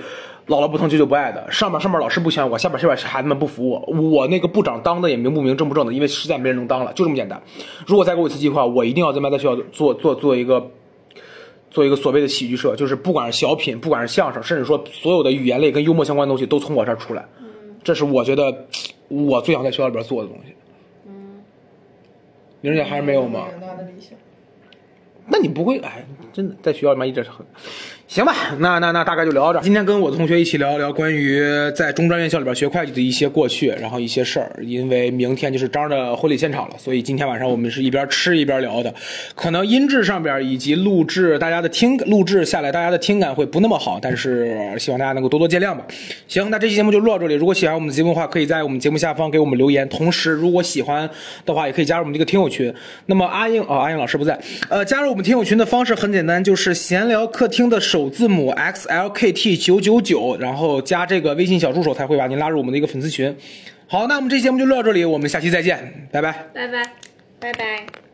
姥姥不疼舅舅不爱的，上面上面老师不喜欢我，下边下边孩子们不服我，我那个部长当的也名不名正不正的，因为实在没人能当了，就这么简单。如果再给我一次机会，我一定要在麦在学校做做做一个做一个所谓的喜剧社，就是不管是小品，不管是相声，甚至说所有的语言类跟幽默相关的东西都从我这儿出来，这是我觉得我最想在学校里边做的东西。嗯，玲姐还是没有吗？那你不会哎，真的在学校里面一直很，行吧？那那那大概就聊到这儿。今天跟我的同学一起聊一聊关于在中专院校里边学会计的一些过去，然后一些事儿。因为明天就是张的婚礼现场了，所以今天晚上我们是一边吃一边聊的。可能音质上边以及录制大家的听录制下来，大家的听感会不那么好，但是希望大家能够多多见谅吧。行，那这期节目就录到这里。如果喜欢我们的节目的话，可以在我们节目下方给我们留言。同时，如果喜欢的话，也可以加入我们这个听友群。那么阿英哦，阿英老师不在，呃，加入我们听友群的方式很简单，就是闲聊客厅的首首字母 X L K T 九九九，然后加这个微信小助手，才会把您拉入我们的一个粉丝群。好，那我们这节目就录到这里，我们下期再见，拜拜。拜拜。拜拜。